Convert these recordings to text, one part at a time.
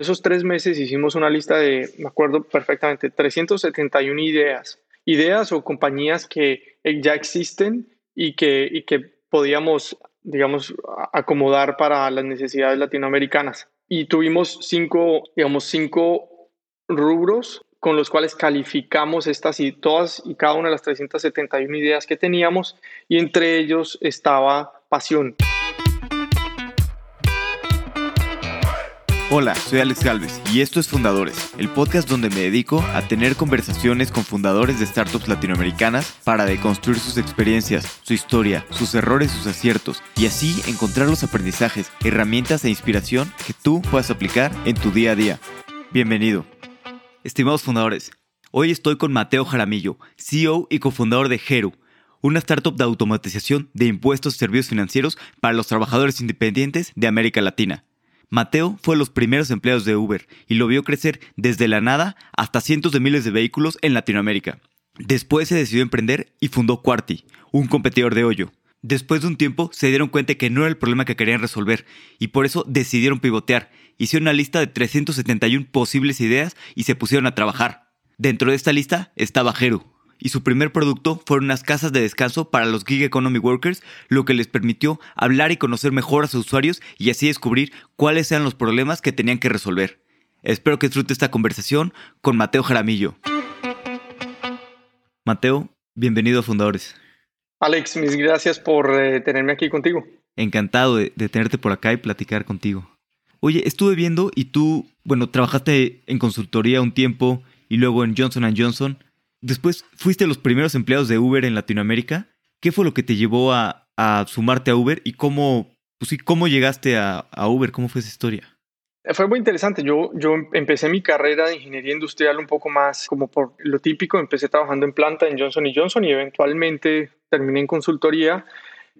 Esos tres meses hicimos una lista de, me acuerdo perfectamente, 371 ideas. Ideas o compañías que ya existen y que, y que podíamos, digamos, acomodar para las necesidades latinoamericanas. Y tuvimos cinco, digamos, cinco rubros con los cuales calificamos estas y todas y cada una de las 371 ideas que teníamos y entre ellos estaba pasión. Hola, soy Alex Galvez y esto es Fundadores, el podcast donde me dedico a tener conversaciones con fundadores de startups latinoamericanas para deconstruir sus experiencias, su historia, sus errores, sus aciertos y así encontrar los aprendizajes, herramientas e inspiración que tú puedas aplicar en tu día a día. Bienvenido. Estimados fundadores, hoy estoy con Mateo Jaramillo, CEO y cofundador de Heru, una startup de automatización de impuestos y servicios financieros para los trabajadores independientes de América Latina. Mateo fue de los primeros empleados de Uber y lo vio crecer desde la nada hasta cientos de miles de vehículos en Latinoamérica. Después se decidió emprender y fundó Quarty, un competidor de hoyo. Después de un tiempo se dieron cuenta que no era el problema que querían resolver y por eso decidieron pivotear. Hicieron una lista de 371 posibles ideas y se pusieron a trabajar. Dentro de esta lista estaba Heru, y su primer producto fueron unas casas de descanso para los gig economy workers, lo que les permitió hablar y conocer mejor a sus usuarios y así descubrir cuáles eran los problemas que tenían que resolver. Espero que disfrute esta conversación con Mateo Jaramillo. Mateo, bienvenido a Fundadores. Alex, mis gracias por eh, tenerme aquí contigo. Encantado de, tenerte por acá y platicar contigo. Oye, estuve viendo y tú, bueno, trabajaste en consultoría un tiempo y luego en Johnson Johnson. Después fuiste los primeros empleados de Uber en Latinoamérica. ¿Qué fue lo que te llevó a, sumarte a Uber y cómo, pues cómo llegaste a, Uber? ¿Cómo fue esa historia? Fue muy interesante. Yo, yo empecé mi carrera de ingeniería industrial un poco más como por lo típico. Empecé trabajando en planta en Johnson Johnson y eventualmente terminé en consultoría,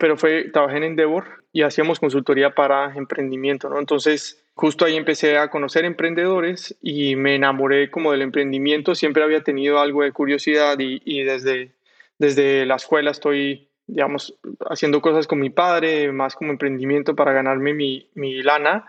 pero fue, trabajé en Endeavor y hacíamos consultoría para emprendimiento, ¿no? Entonces, justo ahí empecé a conocer emprendedores y me enamoré como del emprendimiento. Siempre había tenido algo de curiosidad y, y desde, desde la escuela estoy digamos, haciendo cosas con mi padre, más como emprendimiento para ganarme mi, mi lana.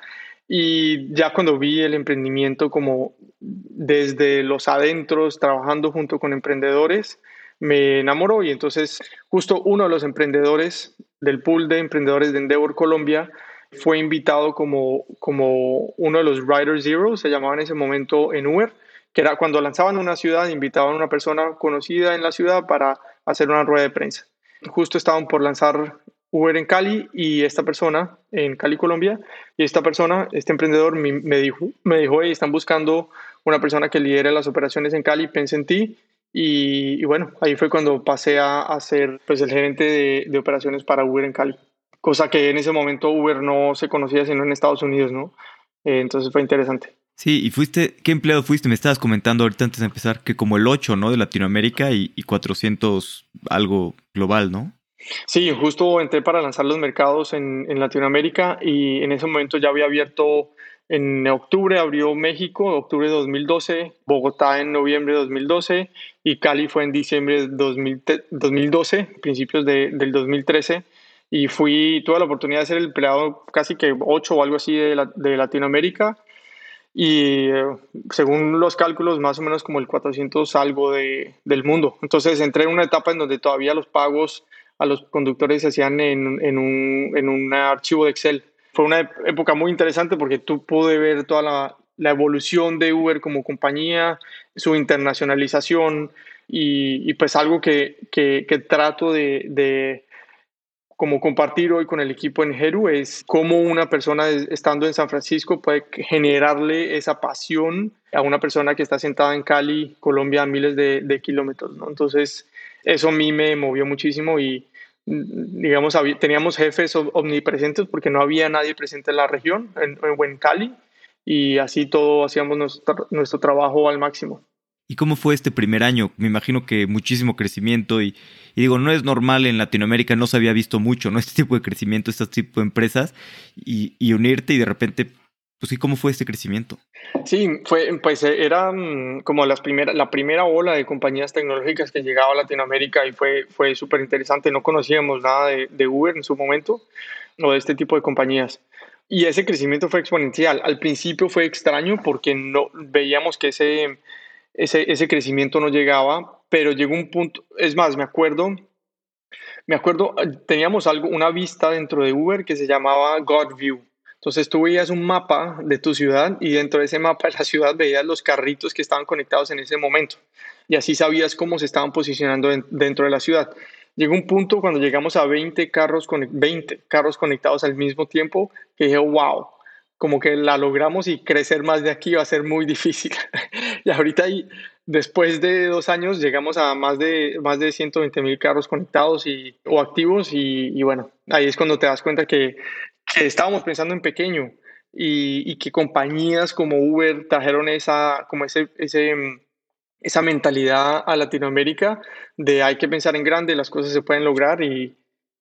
Y ya cuando vi el emprendimiento como desde los adentros, trabajando junto con emprendedores, me enamoró y entonces justo uno de los emprendedores del pool de emprendedores de Endeavor Colombia fue invitado como, como uno de los Rider Zero, se llamaba en ese momento en Uber, que era cuando lanzaban una ciudad, invitaban a una persona conocida en la ciudad para hacer una rueda de prensa. Justo estaban por lanzar Uber en Cali y esta persona en Cali, Colombia, y esta persona, este emprendedor me dijo, me dijo, hey, están buscando una persona que lidere las operaciones en Cali, pensé en ti, y, bueno, ahí fue cuando pasé a, ser pues, el gerente de, de, operaciones para Uber en Cali, cosa que en ese momento Uber no se conocía sino en Estados Unidos, ¿no? Eh, entonces fue interesante. Sí, y fuiste, ¿qué empleado fuiste? Me estabas comentando ahorita antes de empezar que como el 8, ¿no? De Latinoamérica y, y 400 algo global, ¿no? Sí, justo entré para lanzar los mercados en, Latinoamérica y en ese momento ya había abierto en octubre, abrió México, octubre de 2012, Bogotá en noviembre de 2012 y Cali fue en diciembre de 2012, principios del 2013 y fui, tuve la oportunidad de ser el empleado casi que 8 o algo así de, Latinoamérica y eh, según los cálculos más o menos como el 400 algo de, del mundo. Entonces entré en una etapa en donde todavía los pagos a los conductores se hacían en, en, un, en un archivo de Excel. Fue una época muy interesante porque tú pude ver toda la, la evolución de Uber como compañía, su internacionalización y, y pues algo que, que, que trato de, de, como compartir hoy con el equipo en Heru es cómo una persona estando en San Francisco puede generarle esa pasión a una persona que está sentada en Cali, Colombia, a miles de, de kilómetros. ¿no? Entonces, eso a mí me movió muchísimo y, digamos, teníamos jefes omnipresentes porque no había nadie presente en la región, en, en Cali, y así todo hacíamos nuestro, nuestro trabajo al máximo. ¿Y cómo fue este primer año? Me imagino que muchísimo crecimiento y, digo, no es normal en Latinoamérica, no se había visto mucho, ¿no? Este tipo de crecimiento, este tipo de empresas y, y unirte y de repente pues sí, ¿cómo fue este crecimiento? Sí, fue, pues era mm, como las primera, la primera ola de compañías tecnológicas que llegaba a Latinoamérica y fue, fue súper interesante. No conocíamos nada de, Uber en su momento o de este tipo de compañías. y ese crecimiento fue exponencial. Al principio fue extraño porque no veíamos que ese, ese, ese crecimiento no llegaba, pero llegó un punto, es más, me acuerdo, me acuerdo, teníamos algo, una vista dentro de Uber que se llamaba God View. Entonces tú veías un mapa de tu ciudad y dentro de ese mapa de la ciudad veías los carritos que estaban conectados en ese momento. Y así sabías cómo se estaban posicionando dentro de la ciudad. Llegó un punto cuando llegamos a 20 carros, 20 carros conectados al mismo tiempo que dije, wow, como que la logramos y crecer más de aquí va a ser muy difícil. y ahorita, y después de dos años, llegamos a más de, más de 120 mil carros conectados y, o activos y, bueno, ahí es cuando te das cuenta que, que estábamos pensando en pequeño y, que compañías como Uber trajeron esa, como ese, ese esa mentalidad a Latinoamérica de hay que pensar en grande, las cosas se pueden lograr y,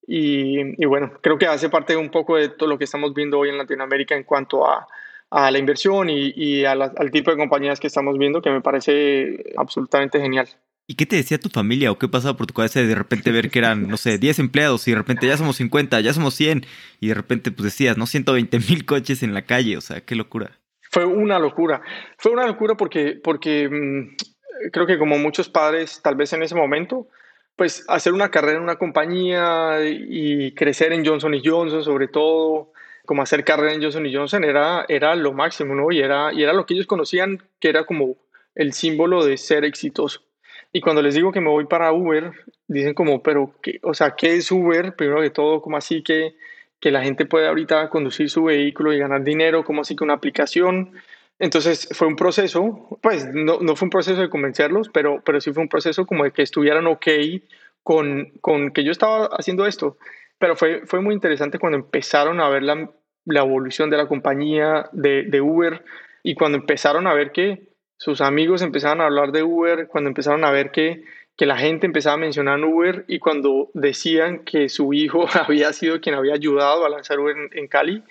y, bueno, creo que hace parte un poco de todo lo que estamos viendo hoy en Latinoamérica en cuanto a, a la inversión y al tipo de compañías que estamos viendo, que me parece absolutamente genial. ¿Y qué te decía tu familia o qué pasaba por tu cabeza de repente ver que eran, no sé, 10 empleados y de repente ya somos 50, ya somos 100 y de repente pues decías, no, 120 mil coches en la calle, o sea, qué locura. Fue una locura, fue una locura porque, porque mm, creo que como muchos padres, tal vez en ese momento, pues hacer una carrera en una compañía y crecer en Johnson Johnson, sobre todo, como hacer carrera en Johnson Johnson, era, era lo máximo, ¿no? Y era, y era lo que ellos conocían, que era como el símbolo de ser exitoso. Y cuando les digo que me voy para Uber, dicen como, pero, ¿qué, o sea, ¿qué es Uber? Primero que todo, como así que, que la gente puede ahorita conducir su vehículo y ganar dinero? como así que una aplicación? Entonces fue un proceso, pues no, no, fue un proceso de convencerlos, pero, pero sí fue un proceso como de que estuvieran ok con, con que yo estaba haciendo esto. Pero fue, fue muy interesante cuando empezaron a ver la, la evolución de la compañía de, de, Uber y cuando empezaron a ver que sus amigos empezaban a hablar de Uber, cuando empezaron a ver que, que la gente empezaba a mencionar Uber y cuando decían que su hijo había sido quien había ayudado a lanzar Uber en, en Cali,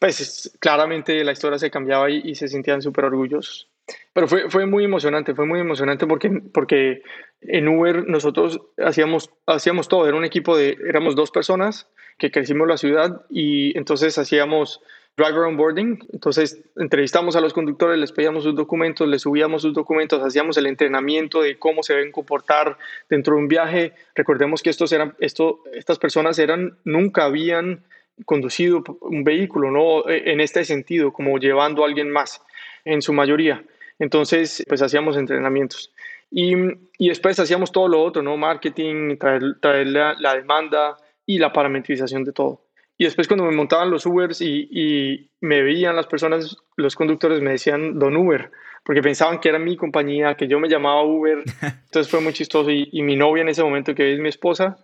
pues claramente la historia se cambiaba y, y se sentían súper orgullosos. Pero fue, fue muy emocionante, fue muy emocionante porque, porque en Uber nosotros hacíamos, hacíamos todo, era un equipo de, éramos dos personas que crecimos la ciudad y entonces hacíamos driver onboarding, entonces entrevistamos a los conductores, les pedíamos sus documentos, les subíamos sus documentos, hacíamos el entrenamiento de cómo se deben comportar dentro de un viaje. Recordemos que estos eran, esto, estas personas eran, nunca habían conducido un vehículo, ¿no? E, en este sentido, como llevando a alguien más, en su mayoría. Entonces, pues hacíamos entrenamientos. Y, y después hacíamos todo lo otro, ¿no? Marketing, traer, la, demanda y la parametrización de todo. Y después cuando me montaban los Ubers y, y, me veían las personas, los conductores me decían Don Uber, porque pensaban que era mi compañía, que yo me llamaba Uber. Entonces fue muy chistoso. Y, y mi novia en ese momento, que es mi esposa,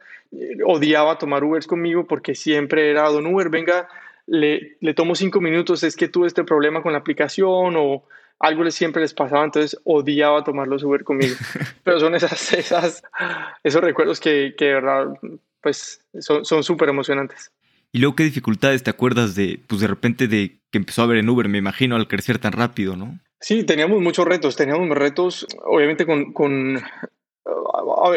odiaba tomar Ubers conmigo porque siempre era, don Uber, venga, le, le tomo cinco minutos, es que tuve este problema con la aplicación o algo les siempre les pasaba, entonces odiaba tomar los Uber conmigo. Pero son esas, esas, esos recuerdos que, que de verdad, pues son súper emocionantes. ¿Y luego qué dificultades te acuerdas de, pues de repente de que empezó a ver en Uber, me imagino, al crecer tan rápido, ¿no? Sí, teníamos muchos retos, teníamos retos, obviamente con, con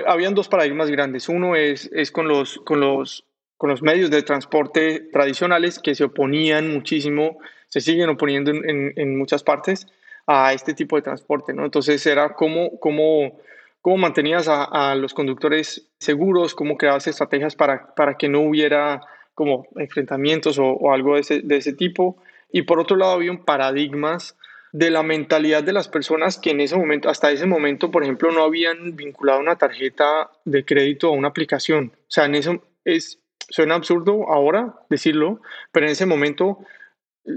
habían dos paradigmas grandes. Uno es, es con, los, con, los, con los medios de transporte tradicionales que se oponían muchísimo, se siguen oponiendo en, en, muchas partes a este tipo de transporte. ¿no? Entonces era cómo, cómo, cómo mantenías a, a, los conductores seguros, cómo creabas estrategias para, para que no hubiera como enfrentamientos o, o algo de ese, de ese tipo. Y por otro lado, había un paradigmas de la mentalidad de las personas que en ese momento, hasta ese momento, por ejemplo, no habían vinculado una tarjeta de crédito a una aplicación. O sea, en eso es, suena absurdo ahora decirlo, pero en ese momento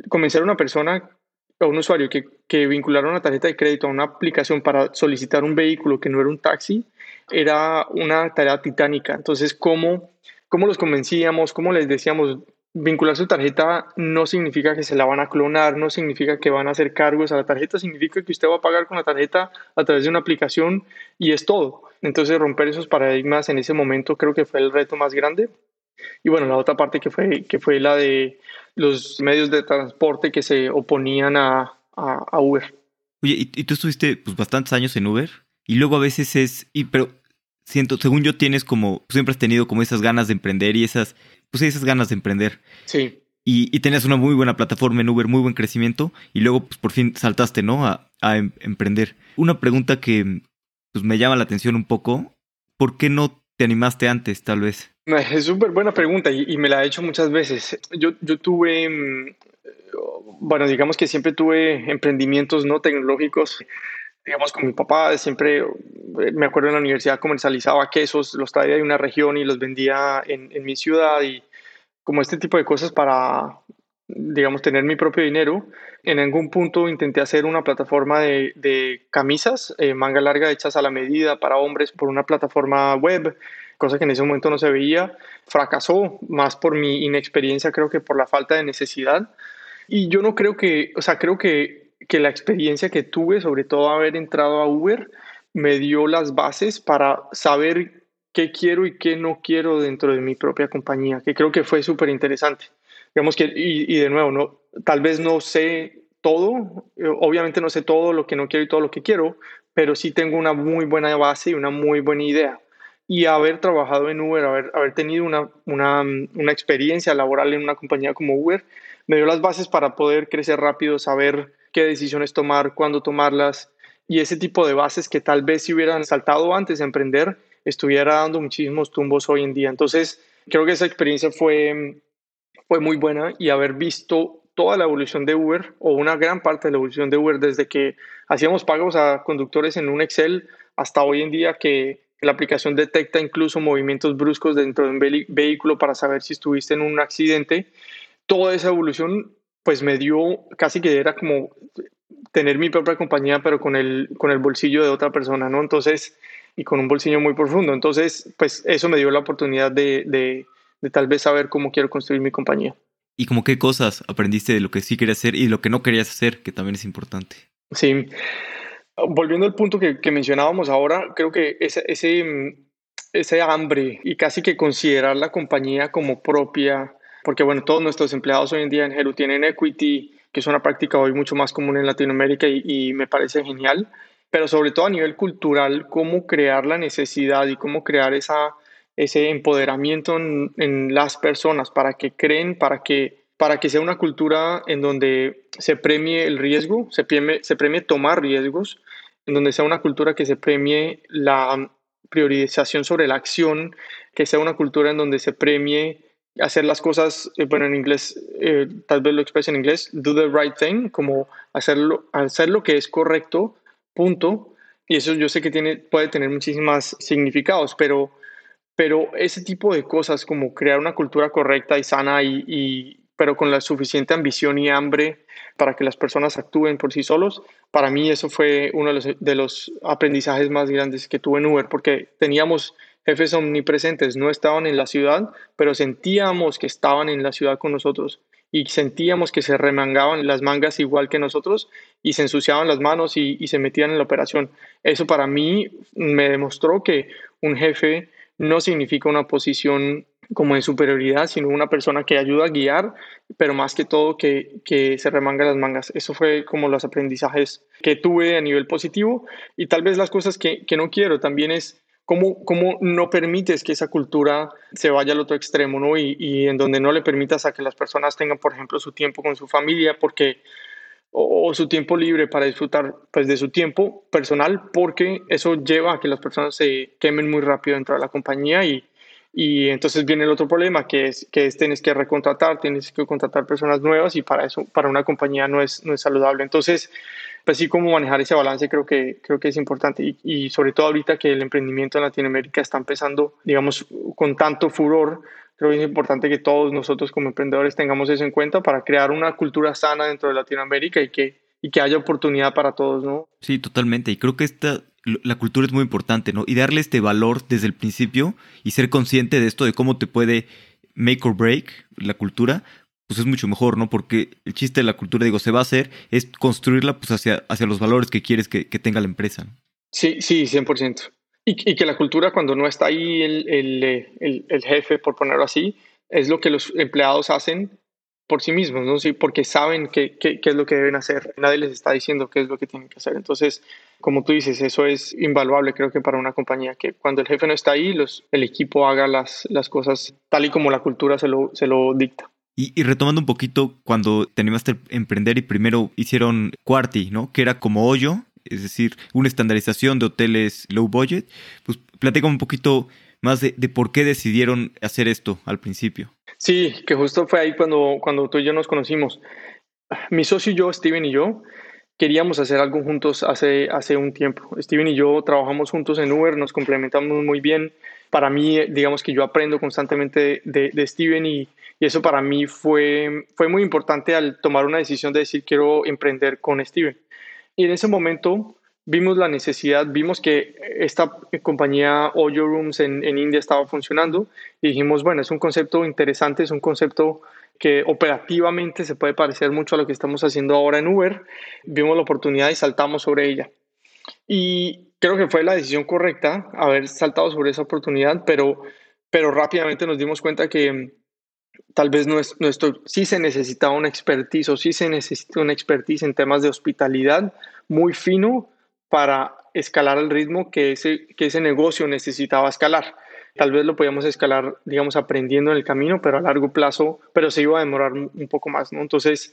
convencer a una persona, a un usuario que, que vinculara una tarjeta de crédito a una aplicación para solicitar un vehículo que no era un taxi, era una tarea titánica. Entonces, ¿cómo, cómo los convencíamos? ¿Cómo les decíamos, vincular su tarjeta no significa que se la van a clonar, no significa que van a hacer cargos a la tarjeta, significa que usted va a pagar con la tarjeta a través de una aplicación y es todo. Entonces romper esos paradigmas en ese momento creo que fue el reto más grande. Y bueno, la otra parte que fue, que fue la de los medios de transporte que se oponían a, a, Uber. Oye, ¿y, tú estuviste pues, bastantes años en Uber? Y luego a veces es, y, pero siento, según yo tienes como, siempre has tenido como esas ganas de emprender y esas pues esas ganas de emprender. Sí. y, tenías una muy buena plataforma en Uber, muy buen crecimiento, y luego pues, por fin saltaste, ¿no? A, em, emprender. Una pregunta que pues, me llama la atención un poco, ¿por qué no te animaste antes, tal vez? Es súper buena pregunta y, me la he hecho muchas veces. Yo, yo tuve, mm, bueno, digamos que siempre tuve emprendimientos no tecnológicos digamos, con mi papá, siempre eh, me acuerdo en la universidad comercializaba quesos, los traía de una región y los vendía en, en mi ciudad y como este tipo de cosas para, digamos, tener mi propio dinero. En algún punto intenté hacer una plataforma de, de camisas, eh, manga larga hechas a la medida para hombres por una plataforma web, cosa que en ese momento no se veía. Fracasó más por mi inexperiencia, creo que por la falta de necesidad. Y yo no creo que, o sea, creo que, que la experiencia que tuve, sobre todo haber entrado a Uber, me dio las bases para saber qué quiero y qué no quiero dentro de mi propia compañía, que creo que fue súper interesante. Digamos que, y, de nuevo, no, tal vez no sé todo, eh, obviamente no sé todo lo que no quiero y todo lo que quiero, pero sí tengo una muy buena base y una muy buena idea. Y haber trabajado en Uber, haber, haber tenido una, una, una experiencia laboral en una compañía como Uber, me dio las bases para poder crecer rápido, saber qué decisiones tomar, cuándo tomarlas, y ese tipo de bases que tal vez si hubieran saltado antes de emprender, estuviera dando muchísimos tumbos hoy en día. Entonces, creo que esa experiencia fue, fue muy buena y haber visto toda la evolución de Uber o una gran parte de la evolución de Uber desde que hacíamos pagos a conductores en un Excel hasta hoy en día que la aplicación detecta incluso movimientos bruscos dentro de un vehículo para saber si estuviste en un accidente. Toda esa evolución pues me dio casi que era como tener mi propia compañía pero con el, con el bolsillo de otra persona, ¿no? Entonces y con un bolsillo muy profundo. Entonces, pues eso me dio la oportunidad de, de, tal vez saber cómo quiero construir mi compañía. ¿Y como qué cosas aprendiste de lo que sí querías hacer y lo que no querías hacer, que también es importante? Sí. Volviendo al punto que, que mencionábamos ahora, creo que ese, ese, ese hambre y casi que considerar la compañía como propia, porque bueno, todos nuestros empleados hoy en día en Heru tienen equity, que es una práctica hoy mucho más común en Latinoamérica y, y me parece genial pero sobre todo a nivel cultural, cómo crear la necesidad y cómo crear esa, ese empoderamiento en, las personas para que creen, para que, para que sea una cultura en donde se premie el riesgo, se premie, se premie tomar riesgos, en donde sea una cultura que se premie la priorización sobre la acción, que sea una cultura en donde se premie hacer las cosas, eh, bueno, en inglés, eh, tal vez lo exprese en inglés, do the right thing, como hacerlo, hacer lo que es correcto punto. Y eso yo sé que tiene, puede tener muchísimos significados, pero, pero ese tipo de cosas como crear una cultura correcta y sana, y, pero con la suficiente ambición y hambre para que las personas actúen por sí solos, para mí eso fue uno de los, de los aprendizajes más grandes que tuve en Uber, porque teníamos jefes omnipresentes, no estaban en la ciudad, pero sentíamos que estaban en la ciudad con nosotros y sentíamos que se remangaban las mangas igual que nosotros y se ensuciaban las manos y, se metían en la operación. Eso para mí me demostró que un jefe no significa una posición como de superioridad, sino una persona que ayuda a guiar, pero más que todo que, que se remanga las mangas. Eso fue como los aprendizajes que tuve a nivel positivo y tal vez las cosas que, que no quiero también es ¿Cómo, ¿Cómo, no permites que esa cultura se vaya al otro extremo, ¿no? Y, y, en donde no le permitas a que las personas tengan, por ejemplo, su tiempo con su familia, porque o, su tiempo libre para disfrutar pues, de su tiempo personal, porque eso lleva a que las personas se quemen muy rápido dentro de la compañía y, y entonces viene el otro problema, que es que es, tienes que recontratar, tienes que contratar personas nuevas y para eso, para una compañía no es, no es saludable. Entonces, pues sí, cómo manejar ese balance creo que, creo que es importante y, sobre todo ahorita que el emprendimiento en Latinoamérica está empezando, digamos, con tanto furor, creo que es importante que todos nosotros como emprendedores tengamos eso en cuenta para crear una cultura sana dentro de Latinoamérica y que, y que haya oportunidad para todos, ¿no? Sí, totalmente. Y creo que esta, la cultura es muy importante, ¿no? Y darle este valor desde el principio y ser consciente de esto, de cómo te puede make or break la cultura, pues es mucho mejor, ¿no? Porque el chiste de la cultura, digo, se va a hacer, es construirla pues hacia, hacia los valores que quieres que, tenga la empresa. Sí, sí, 100%. Y, y, que la cultura cuando no está ahí el, el, el, jefe, por ponerlo así, es lo que los empleados hacen por sí mismos, ¿no? Sí, porque saben qué, qué, qué, es lo que deben hacer. Nadie les está diciendo qué es lo que tienen que hacer. Entonces, como tú dices, eso es invaluable, creo que para una compañía, que cuando el jefe no está ahí, los, el equipo haga las, las cosas tal y como la cultura se lo, se lo dicta. Y, retomando un poquito, cuando te animaste emprender y primero hicieron Quarty, ¿no? Que era como hoyo, es decir, una estandarización de hoteles low budget. Pues platica un poquito más de, por qué decidieron hacer esto al principio. Sí, que justo fue ahí cuando, cuando tú y yo nos conocimos. Mi socio y yo, Steven y yo, queríamos hacer algo juntos hace, hace un tiempo. Steven y yo trabajamos juntos en Uber, nos complementamos muy bien. Para mí, digamos que yo aprendo constantemente de, Steven y, y eso para mí fue, fue muy importante al tomar una decisión de decir quiero emprender con Steven. Y en ese momento vimos la necesidad, vimos que esta compañía Oyo Rooms en, en India estaba funcionando y dijimos, bueno, es un concepto interesante, es un concepto que operativamente se puede parecer mucho a lo que estamos haciendo ahora en Uber. Vimos la oportunidad y saltamos sobre ella. Y creo que fue la decisión correcta haber saltado sobre esa oportunidad, pero, pero rápidamente nos dimos cuenta que tal vez nuestro, sí se necesitaba una expertise o sí se necesita una expertise en temas de hospitalidad muy fino para escalar al ritmo que ese, que ese negocio necesitaba escalar. Tal vez lo podíamos escalar, digamos, aprendiendo en el camino, pero a largo plazo, pero se iba a demorar un poco más, ¿no? Entonces,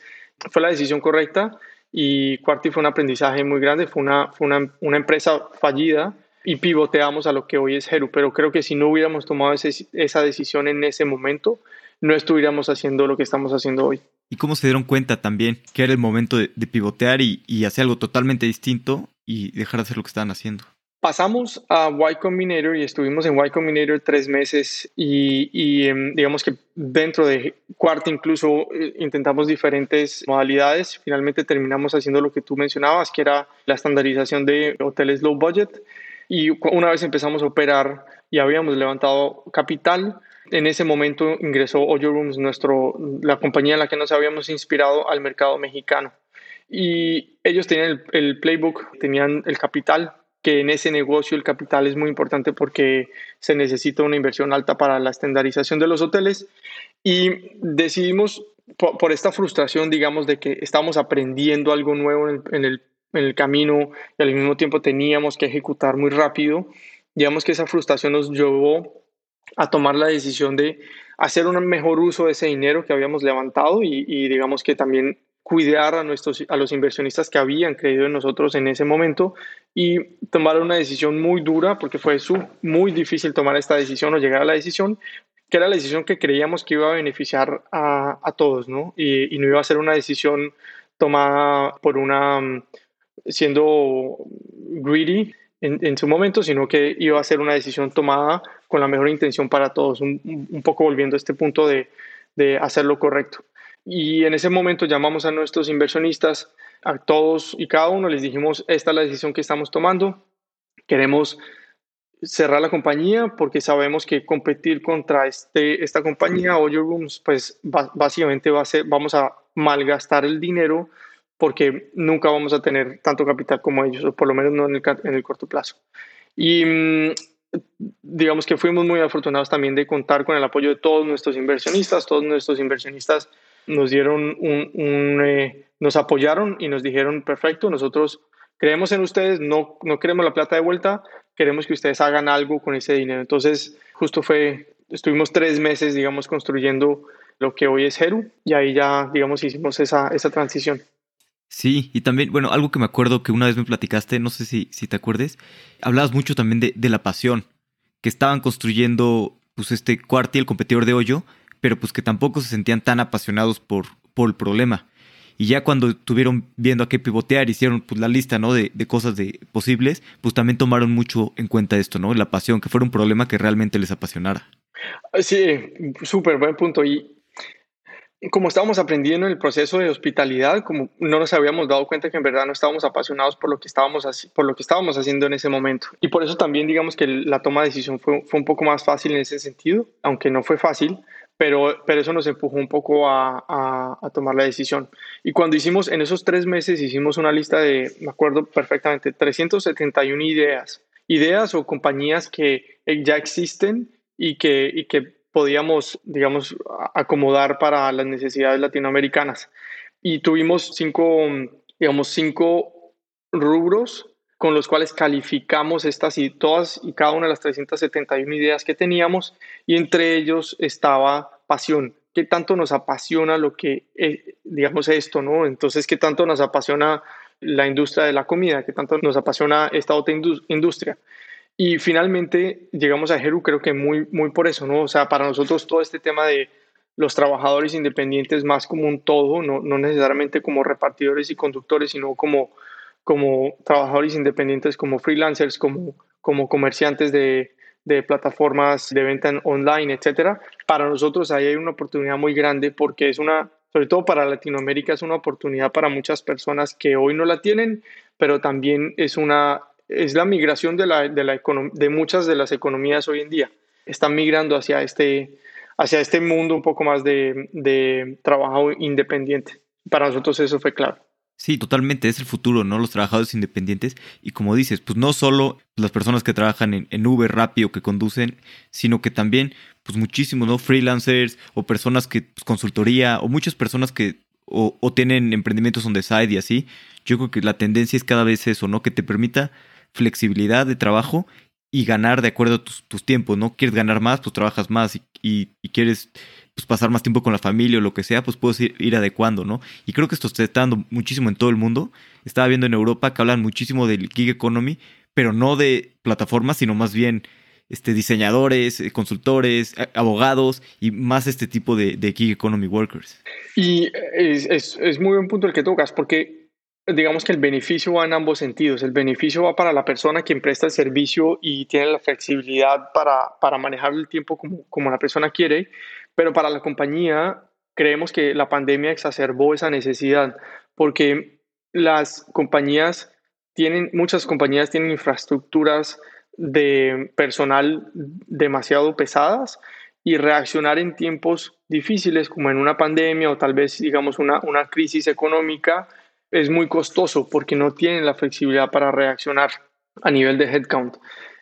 fue la decisión correcta y Quarty fue un aprendizaje muy grande, fue una, fue una, una empresa fallida y pivoteamos a lo que hoy es Heru, pero creo que si no hubiéramos tomado esa decisión en ese momento, no estuviéramos haciendo lo que estamos haciendo hoy. ¿Y cómo se dieron cuenta también que era el momento de, pivotear y, hacer algo totalmente distinto y dejar de hacer lo que estaban haciendo? Pasamos a Y Combinator y estuvimos en Y Combinator tres meses y, em, digamos que dentro de cuarto incluso eh, intentamos diferentes modalidades. Finalmente terminamos haciendo lo que tú mencionabas, que era la estandarización de hoteles low budget. Y una vez empezamos a operar y habíamos levantado capital, en ese momento ingresó Oyo Rooms, nuestro, la compañía en la que nos habíamos inspirado al mercado mexicano. Y ellos tenían el, playbook, tenían el capital, que en ese negocio el capital es muy importante porque se necesita una inversión alta para la estandarización de los hoteles. Y decidimos, por, esta frustración, digamos, de que estamos aprendiendo algo nuevo en el, en el, en el camino y al mismo tiempo teníamos que ejecutar muy rápido, digamos que esa frustración nos llevó a tomar la decisión de hacer un mejor uso de ese dinero que habíamos levantado y, digamos que también cuidar a, nuestros, a los inversionistas que habían creído en nosotros en ese momento y tomar una decisión muy dura, porque fue muy difícil tomar esta decisión o llegar a la decisión, que era la decisión que creíamos que iba a beneficiar a, a todos, ¿no? Y, no iba a ser una decisión tomada por una, siendo greedy, en, su momento, sino que iba a ser una decisión tomada con la mejor intención para todos, un, poco volviendo a este punto de, de hacer lo correcto. Y en ese momento llamamos a nuestros inversionistas, a todos y cada uno les dijimos, esta es la decisión que estamos tomando, queremos cerrar la compañía porque sabemos que competir contra este, esta compañía, Oyo Rooms, pues básicamente va a ser, vamos a malgastar el dinero porque nunca vamos a tener tanto capital como ellos, o por lo menos no en el, corto plazo. Y mm, digamos que fuimos muy afortunados también de contar con el apoyo de todos nuestros inversionistas. Todos nuestros inversionistas nos dieron un, eh, nos apoyaron y nos dijeron, perfecto, nosotros creemos en ustedes, no, no queremos la plata de vuelta, queremos que ustedes hagan algo con ese dinero. Entonces, justo fue, estuvimos tres meses, digamos, construyendo lo que hoy es Heru y ahí ya, digamos, hicimos esa, esa transición. Sí, y también, bueno, algo que me acuerdo que una vez me platicaste, no sé si, si te acuerdes, hablabas mucho también de, de la pasión, que estaban construyendo pues este cuarti, el competidor de hoyo, pero pues que tampoco se sentían tan apasionados por, por el problema. Y ya cuando estuvieron viendo a qué pivotear, hicieron pues la lista, ¿no? De, de, cosas de posibles, pues también tomaron mucho en cuenta esto, ¿no? La pasión, que fuera un problema que realmente les apasionara. Sí, súper buen punto. Y como estábamos aprendiendo en el proceso de hospitalidad, como no nos habíamos dado cuenta que en verdad no estábamos apasionados por lo que estábamos, por lo que estábamos haciendo en ese momento. Y por eso también digamos que la toma de decisión fue, fue un poco más fácil en ese sentido, aunque no fue fácil, pero, pero eso nos empujó un poco a, a, a, tomar la decisión. Y cuando hicimos, en esos tres meses, hicimos una lista de, me acuerdo perfectamente, 371 ideas, ideas o compañías que ya existen y que, y que podíamos, digamos, acomodar para las necesidades latinoamericanas. Y tuvimos cinco, digamos, cinco rubros con los cuales calificamos estas y todas y cada una de las 371 ideas que teníamos y entre ellos estaba pasión. qué tanto nos apasiona lo que, eh, digamos, esto, ¿no? Entonces, qué tanto nos apasiona la industria de la comida, qué tanto nos apasiona esta otra industria. Y finalmente llegamos a Jeru, creo que muy, muy por eso, ¿no? O sea, para nosotros todo este tema de los trabajadores independientes más como un todo, no, no necesariamente como repartidores y conductores, sino como, como trabajadores independientes, como freelancers, como, como comerciantes de, de plataformas de venta online, etcétera. Para nosotros ahí hay una oportunidad muy grande porque es una, sobre todo para Latinoamérica, es una oportunidad para muchas personas que hoy no la tienen, pero también es una es la migración de, la, de, la de muchas de las economías hoy en día. Están migrando hacia este, hacia este mundo un poco más de, de trabajo independiente. Para nosotros eso fue claro. Sí, totalmente, es el futuro, ¿no? Los trabajadores independientes. Y como dices, pues no solo las personas que trabajan en, en Uber rápido, que conducen, sino que también, pues muchísimos, ¿no? Freelancers o personas que, pues, consultoría, o muchas personas que o, o, tienen emprendimientos on the side y así. Yo creo que la tendencia es cada vez eso, ¿no? Que te permita flexibilidad de trabajo y ganar de acuerdo a tus, tiempos, ¿no? Quieres ganar más, pues trabajas más y, y quieres pues, pasar más tiempo con la familia o lo que sea, pues puedes ir, adecuando, ¿no? Y creo que esto está dando muchísimo en todo el mundo. Estaba viendo en Europa que hablan muchísimo del gig economy, pero no de plataformas, sino más bien este, diseñadores, eh, consultores, abogados y más este tipo de, de gig economy workers. Y es, es, es muy buen punto el que tocas, porque digamos que el beneficio va en ambos sentidos. El beneficio va para la persona quien presta el servicio y tiene la flexibilidad para, para manejar el tiempo como, como la persona quiere, pero para la compañía creemos que la pandemia exacerbó esa necesidad porque las compañías tienen, muchas compañías tienen infraestructuras de personal demasiado pesadas y reaccionar en tiempos difíciles como en una pandemia o tal vez digamos una, una crisis económica es muy costoso porque no tienen la flexibilidad para reaccionar a nivel de headcount.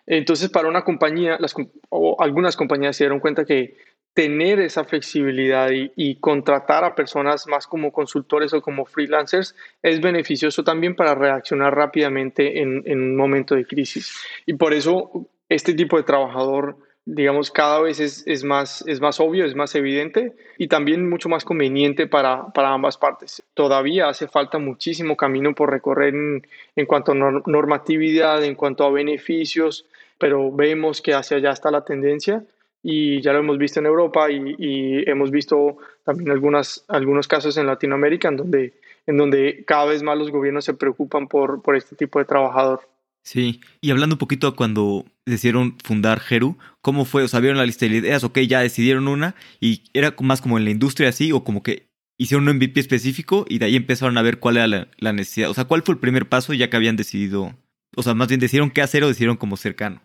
Entonces, para una compañía, las, o algunas compañías se dieron cuenta que tener esa flexibilidad y, contratar a personas más como consultores o como freelancers es beneficioso también para reaccionar rápidamente en, un momento de crisis. Y por eso este tipo de trabajador digamos, cada vez es, más, es más obvio, es más evidente y también mucho más conveniente para, ambas partes. Todavía hace falta muchísimo camino por recorrer en cuanto a normatividad, en cuanto a beneficios, pero vemos que hacia allá está la tendencia y ya lo hemos visto en Europa y, hemos visto también algunas, algunos casos en Latinoamérica en donde, en donde cada vez más los gobiernos se preocupan por, por este tipo de trabajador. Sí, y hablando un poquito cuando decidieron fundar Heru, ¿cómo fue? O sea, vieron la lista de ideas, ok, ya decidieron una y era más como en la industria así o como que hicieron un MVP específico y de ahí empezaron a ver cuál era la, necesidad. O sea, ¿cuál fue el primer paso ya que habían decidido? O sea, más bien decidieron qué hacer o decidieron como cercano.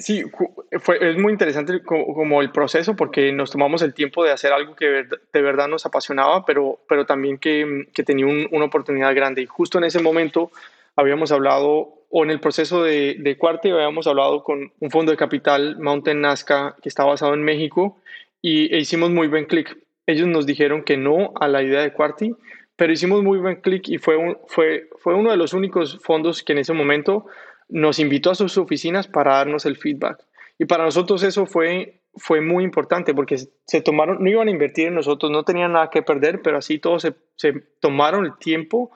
Sí, fue, es muy interesante como, el proceso porque nos tomamos el tiempo de hacer algo que de verdad nos apasionaba, pero, pero también que, que tenía una oportunidad grande. Y justo en ese momento habíamos hablado o en el proceso de, de Cuarte habíamos hablado con un fondo de capital, Mountain Nazca, que está basado en México, y e hicimos muy buen clic. Ellos nos dijeron que no a la idea de Quarty, pero hicimos muy buen clic y fue, un, fue, fue uno de los únicos fondos que en ese momento nos invitó a sus oficinas para darnos el feedback. Y para nosotros eso fue, fue muy importante porque se tomaron, no iban a invertir en nosotros, no tenían nada que perder, pero así todos se, se tomaron el tiempo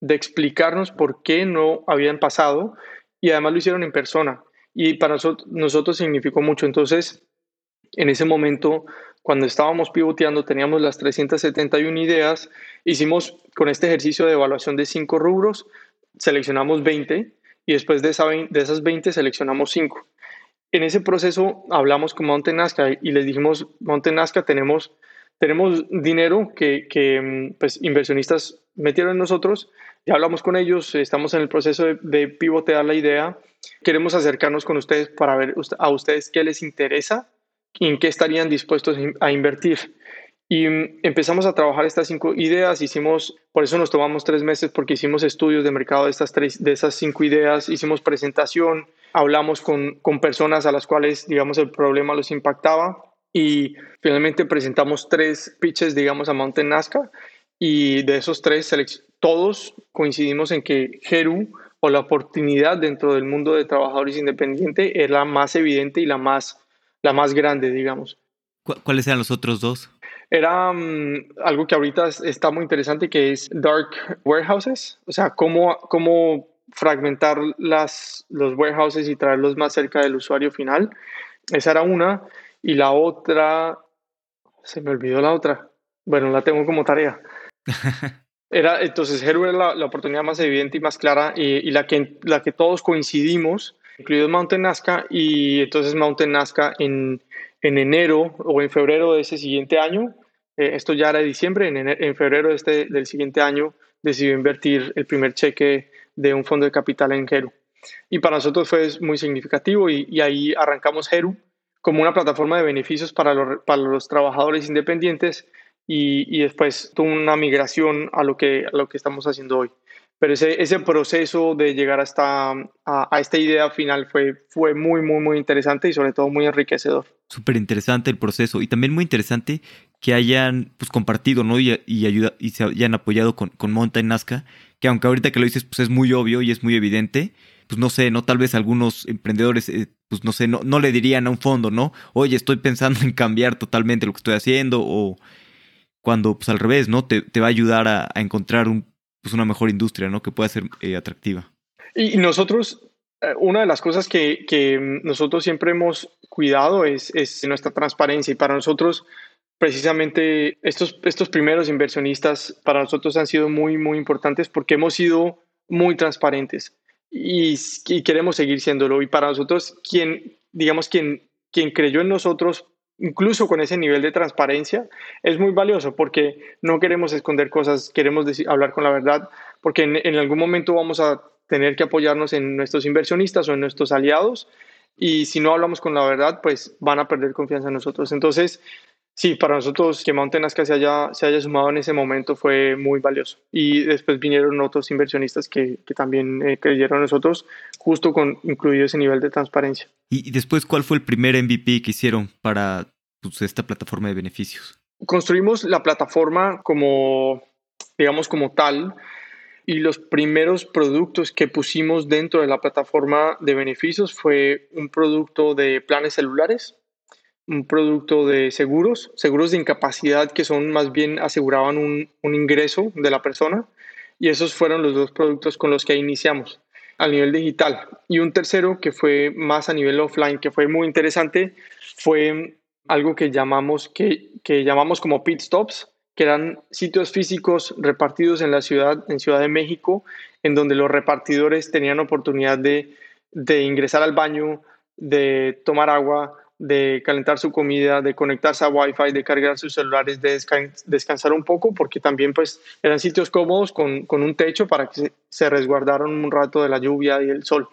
de explicarnos por qué no habían pasado y además lo hicieron en persona. Y para nosotros, nosotros significó mucho. Entonces, en ese momento, cuando estábamos pivoteando, teníamos las 371 ideas, hicimos con este ejercicio de evaluación de cinco rubros, seleccionamos 20 y después de, esa, de esas 20 seleccionamos 5. En ese proceso hablamos con Monte Nazca y les dijimos, Monte Nazca, tenemos, tenemos dinero que, que pues, inversionistas metieron en nosotros, ya hablamos con ellos, estamos en el proceso de, pivotear la idea. Queremos acercarnos con ustedes para ver a ustedes qué les interesa y en qué estarían dispuestos a invertir. Y mm, empezamos a trabajar estas cinco ideas, hicimos, por eso nos tomamos tres meses, porque hicimos estudios de mercado de, estas tres, de esas cinco ideas, hicimos presentación, hablamos con, con personas a las cuales, digamos, el problema los impactaba y finalmente presentamos tres pitches, digamos, a Mountain Nazca y de esos tres, todos coincidimos en que Jeru o la oportunidad dentro del mundo de trabajadores independientes es la más evidente y la más, la más grande, digamos. ¿Cuáles eran los otros dos? Era mm, algo que ahorita está muy interesante, que es dark warehouses, o sea, cómo, cómo fragmentar las, los warehouses y traerlos más cerca del usuario final. Esa era una. Y la otra, se me olvidó la otra. Bueno, la tengo como tarea. Era, entonces, Heru era la, oportunidad más evidente y más clara y, la, que, la que todos coincidimos, incluido Mountain Nazca, y entonces Mountain Nazca en, en enero o en febrero de ese siguiente año, eh, esto ya era diciembre, en, en febrero de este, del siguiente año decidió invertir el primer cheque de un fondo de capital en Heru. Y para nosotros fue muy significativo y, y ahí arrancamos Heru como una plataforma de beneficios para los, para los trabajadores independientes y, después tuvo una migración a lo que, a lo que estamos haciendo hoy. Pero ese, ese proceso de llegar hasta a, esta idea final fue, fue muy, muy, muy interesante y sobre todo muy enriquecedor. Súper interesante el proceso y también muy interesante que hayan pues, compartido ¿no? y, y, ayuda, y se hayan apoyado con, con Mountain Nazca, que aunque ahorita que lo dices pues es muy obvio y es muy evidente, pues no sé, ¿no? Tal vez algunos emprendedores, eh, pues no sé, no, no le dirían a un fondo, ¿no? Oye, estoy pensando en cambiar totalmente lo que estoy haciendo o cuando pues al revés, ¿no? Te, va a ayudar a, encontrar un, pues, una mejor industria, ¿no? Que pueda ser eh, atractiva. Y nosotros, eh, una de las cosas que, que nosotros siempre hemos cuidado es, es, nuestra transparencia y para nosotros precisamente estos, estos primeros inversionistas para nosotros han sido muy, muy importantes porque hemos sido muy transparentes y, y queremos seguir siéndolo. Y para nosotros, quien, digamos, quien, quien creyó en nosotros incluso con ese nivel de transparencia, es muy valioso porque no queremos esconder cosas, queremos hablar con la verdad, porque en, algún momento vamos a tener que apoyarnos en nuestros inversionistas o en nuestros aliados y si no hablamos con la verdad, pues van a perder confianza en nosotros. Entonces, sí, para nosotros que Mountain Nazca se haya, se haya sumado en ese momento fue muy valioso. Y después vinieron otros inversionistas que, que también eh, creyeron en nosotros, justo con incluido ese nivel de transparencia. ¿Y después cuál fue el primer MVP que hicieron para pues, esta plataforma de beneficios? Construimos la plataforma como, digamos, como tal. Y los primeros productos que pusimos dentro de la plataforma de beneficios fue un producto de planes celulares, un producto de seguros, seguros de incapacidad que son más bien aseguraban un, ingreso de la persona y esos fueron los dos productos con los que iniciamos a nivel digital. Y un tercero que fue más a nivel offline, que fue muy interesante, fue algo que llamamos, que, que llamamos como pit stops, que eran sitios físicos repartidos en la ciudad, en Ciudad de México, en donde los repartidores tenían oportunidad de, de ingresar al baño, de tomar agua, de calentar su comida, de conectarse a Wi-Fi, de cargar sus celulares, de descansar un poco, porque también pues eran sitios cómodos con, un techo para que se, resguardaran un rato de la lluvia y el sol.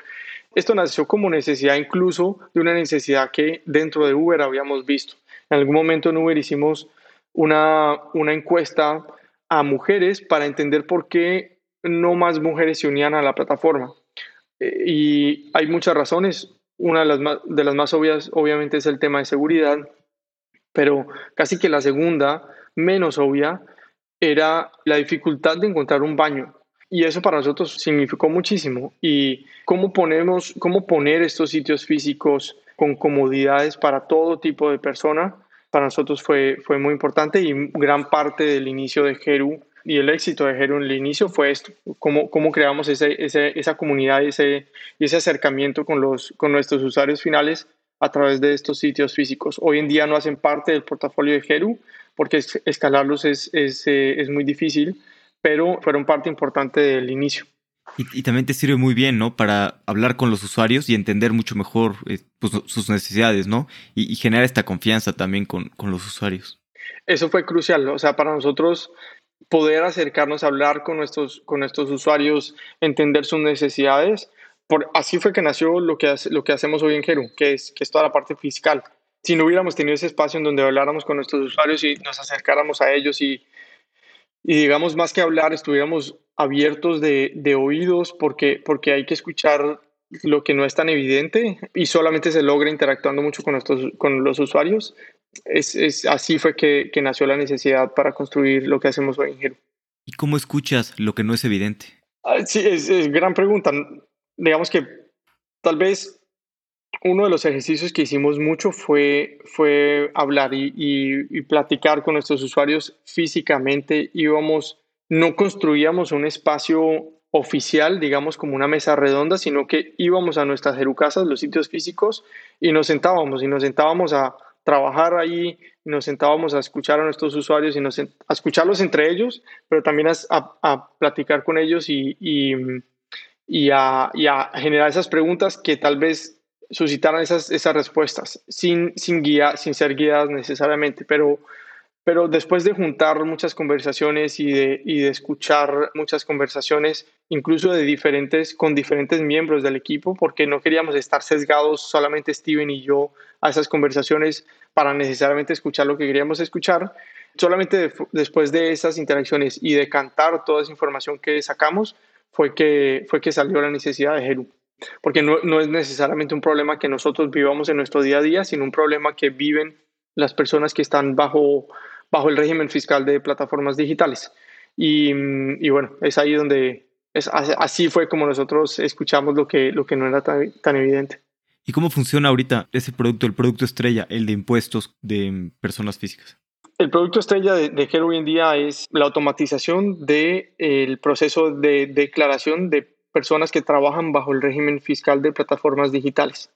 Esto nació como necesidad incluso de una necesidad que dentro de Uber habíamos visto. En algún momento en Uber hicimos una, una encuesta a mujeres para entender por qué no más mujeres se unían a la plataforma. Eh, y hay muchas razones. Una de las, más, obvias, obviamente, es el tema de seguridad, pero casi que la segunda, menos obvia, era la dificultad de encontrar un baño. Y eso para nosotros significó muchísimo. Y cómo, ponemos, cómo poner estos sitios físicos con comodidades para todo tipo de persona, para nosotros fue, fue muy importante y gran parte del inicio de Jeru y el éxito de Hero en el inicio fue esto, cómo, cómo creamos ese, esa comunidad y ese, ese acercamiento con, los, con nuestros usuarios finales a través de estos sitios físicos. Hoy en día no hacen parte del portafolio de Heru porque escalarlos es, es, eh, es muy difícil, pero fueron parte importante del inicio. Y, también te sirve muy bien, ¿no? Para hablar con los usuarios y entender mucho mejor eh, pues, sus necesidades, ¿no? Y, y, generar esta confianza también con, con los usuarios. Eso fue crucial, o sea, para nosotros poder acercarnos a hablar con nuestros, con nuestros usuarios, entender sus necesidades. Por, así fue que nació lo que, lo que hacemos hoy en Geru, que es, que es toda la parte fiscal. Si no hubiéramos tenido ese espacio en donde habláramos con nuestros usuarios y nos acercáramos a ellos y, y digamos, más que hablar, estuviéramos abiertos de, de oídos porque, porque hay que escuchar lo que no es tan evidente y solamente se logra interactuando mucho con, nuestros, con los usuarios, es, así fue que, nació la necesidad para construir lo que hacemos hoy en Hero. ¿Y cómo escuchas lo que no es evidente? Ah, sí, es, es, gran pregunta. Digamos que tal vez uno de los ejercicios que hicimos mucho fue, fue hablar y, y, platicar con nuestros usuarios físicamente. Íbamos, no construíamos un espacio oficial, digamos como una mesa redonda, sino que íbamos a nuestras jerucasas, los sitios físicos, y nos sentábamos, y nos sentábamos a trabajar ahí, nos sentábamos a escuchar a nuestros usuarios y nos, a escucharlos entre ellos, pero también a, a, platicar con ellos y, y, y, a, y, a, generar esas preguntas que tal vez suscitaran esas, esas respuestas, sin, sin, guía, sin ser guiadas necesariamente, pero pero después de juntar muchas conversaciones y de, y de escuchar muchas conversaciones, incluso de diferentes, con diferentes miembros del equipo, porque no queríamos estar sesgados solamente Steven y yo a esas conversaciones para necesariamente escuchar lo que queríamos escuchar. Solamente después de esas interacciones y de cantar toda esa información que sacamos, fue que, fue que salió la necesidad de Heru. Porque no, no es necesariamente un problema que nosotros vivamos en nuestro día a día, sino un problema que viven las personas que están bajo bajo el régimen fiscal de plataformas digitales. Y, y bueno, es ahí donde, es, así fue como nosotros escuchamos lo que, lo que no era tan, tan evidente. ¿Y cómo funciona ahorita ese producto, el producto estrella, el de impuestos de personas físicas? El producto estrella de, de hoy en día es la automatización del el proceso de declaración de personas que trabajan bajo el régimen fiscal de plataformas digitales.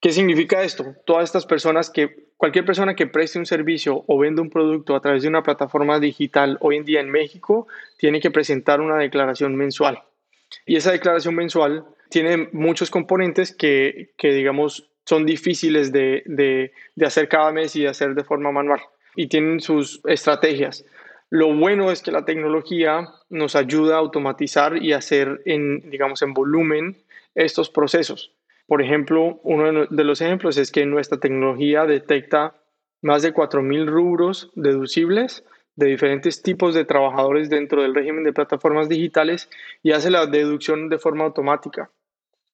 ¿Qué significa esto? Todas estas personas que, cualquier persona que preste un servicio o venda un producto a través de una plataforma digital hoy en día en México, tiene que presentar una declaración mensual. Y esa declaración mensual tiene muchos componentes que, que digamos, son difíciles de, de, de hacer cada mes y de hacer de forma manual. Y tienen sus estrategias. Lo bueno es que la tecnología nos ayuda a automatizar y hacer en, digamos, en volumen estos procesos. Por ejemplo, uno de los ejemplos es que nuestra tecnología detecta más de 4.000 rubros deducibles de diferentes tipos de trabajadores dentro del régimen de plataformas digitales y hace la deducción de forma automática,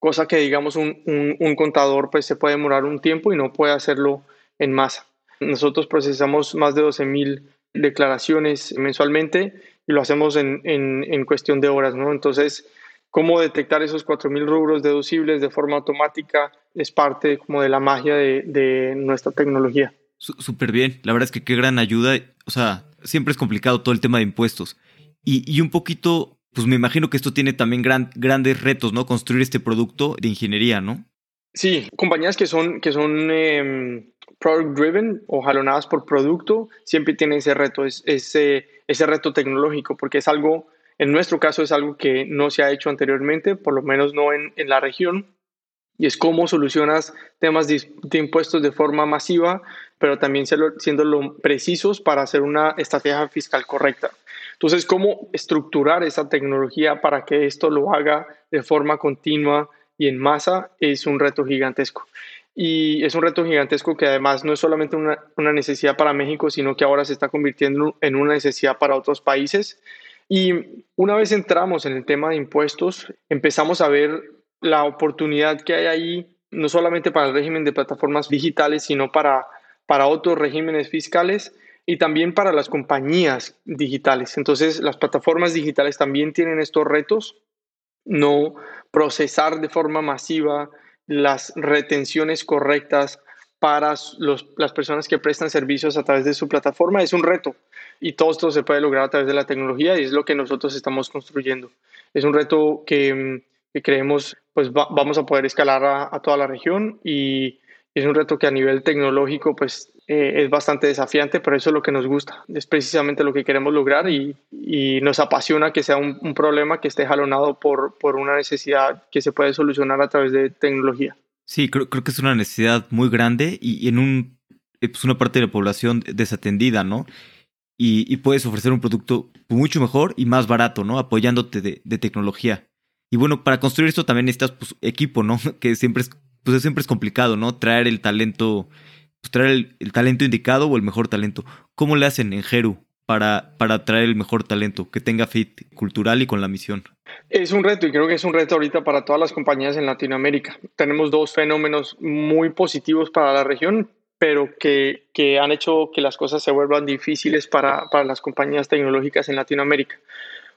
cosa que digamos un, un, contador pues se puede demorar un tiempo y no puede hacerlo en masa. Nosotros procesamos más de 12.000 declaraciones mensualmente y lo hacemos en, en, en cuestión de horas, ¿no? Entonces, cómo detectar esos 4.000 rubros deducibles de forma automática es parte como de la magia de, nuestra tecnología. Súper bien, la verdad es que qué gran ayuda. O sea, siempre es complicado todo el tema de impuestos. Y, un poquito, pues me imagino que esto tiene también grandes retos, ¿no? Construir este producto de ingeniería, ¿no? Sí, compañías que son, que son em, product driven o jalonadas por producto, siempre tienen ese reto, ese, ese reto tecnológico, porque es algo en nuestro caso es algo que no se ha hecho anteriormente, por lo menos no en, la región, y es cómo solucionas temas de, impuestos de forma masiva, pero también siendo lo precisos para hacer una estrategia fiscal correcta. Entonces, cómo estructurar esa tecnología para que esto lo haga de forma continua y en masa es un reto gigantesco. Y es un reto gigantesco que además no es solamente una, una necesidad para México, sino que ahora se está convirtiendo en una necesidad para otros países. Y una vez entramos en el tema de impuestos, empezamos a ver la oportunidad que hay ahí, no solamente para el régimen de plataformas digitales, sino para, para otros regímenes fiscales y también para las compañías digitales. Entonces, las plataformas digitales también tienen estos retos, no procesar de forma masiva las retenciones correctas para las personas que prestan servicios a través de su plataforma es un reto y todo esto se puede lograr a través de la tecnología y es lo que nosotros estamos construyendo. Es un reto que, creemos pues vamos a poder escalar a, toda la región y es un reto que a nivel tecnológico pues eh, es bastante desafiante, pero eso es lo que nos gusta, es precisamente lo que queremos lograr y, nos apasiona que sea un, problema que esté jalonado por, por una necesidad que se puede solucionar a través de tecnología. Sí, creo, creo que es una necesidad muy grande y, en un, eh, pues una parte de la población desatendida, ¿no? Y, puedes ofrecer un producto mucho mejor y más barato, ¿no? Apoyándote de, tecnología. Y bueno, para construir esto también necesitas pues, equipo, ¿no? Que siempre es, pues, siempre es complicado, ¿no? Traer el talento, pues, traer el, talento indicado o el mejor talento. ¿Cómo le hacen en Jeru para, para traer el mejor talento que tenga fit cultural y con la misión? Es un reto y creo que es un reto ahorita para todas las compañías en Latinoamérica. Tenemos dos fenómenos muy positivos para la región, pero que, que han hecho que las cosas se vuelvan difíciles para, para las compañías tecnológicas en Latinoamérica.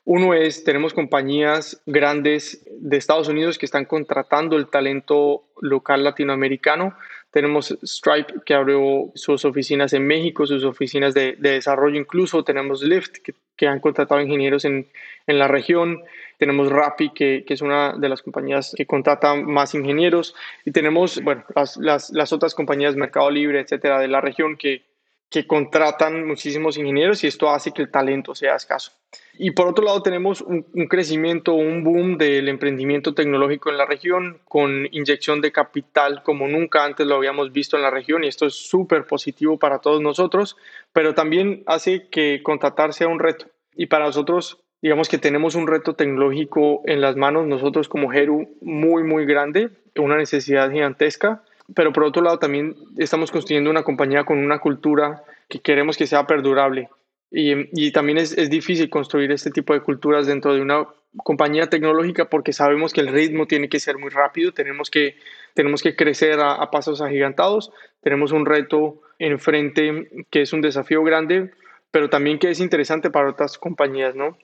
Uno es, tenemos compañías grandes de Estados Unidos que están contratando el talento local latinoamericano. Tenemos Stripe que abrió sus oficinas en México, sus oficinas de, desarrollo incluso. Tenemos Lyft que, han contratado ingenieros en, en la región. Tenemos Rappi, que, que, es una de las compañías que contrata más ingenieros. Y tenemos, bueno, las, las, las otras compañías, Mercado Libre, etcétera, de la región que, que contratan muchísimos ingenieros y esto hace que el talento sea escaso. Y por otro lado tenemos un, crecimiento, un boom del emprendimiento tecnológico en la región con inyección de capital como nunca antes lo habíamos visto en la región y esto es súper positivo para todos nosotros, pero también hace que contratar sea un reto. Y para nosotros, digamos que tenemos un reto tecnológico en las manos, nosotros como Heru, muy, muy grande, una necesidad gigantesca pero por otro lado también estamos construyendo una compañía con una cultura que queremos que sea perdurable. Y, también es, es, difícil construir este tipo de culturas dentro de una compañía tecnológica porque sabemos que el ritmo tiene que ser muy rápido, tenemos que, tenemos que crecer a, a pasos agigantados, tenemos un reto enfrente que es un desafío grande, pero también que es interesante para otras compañías, ¿no?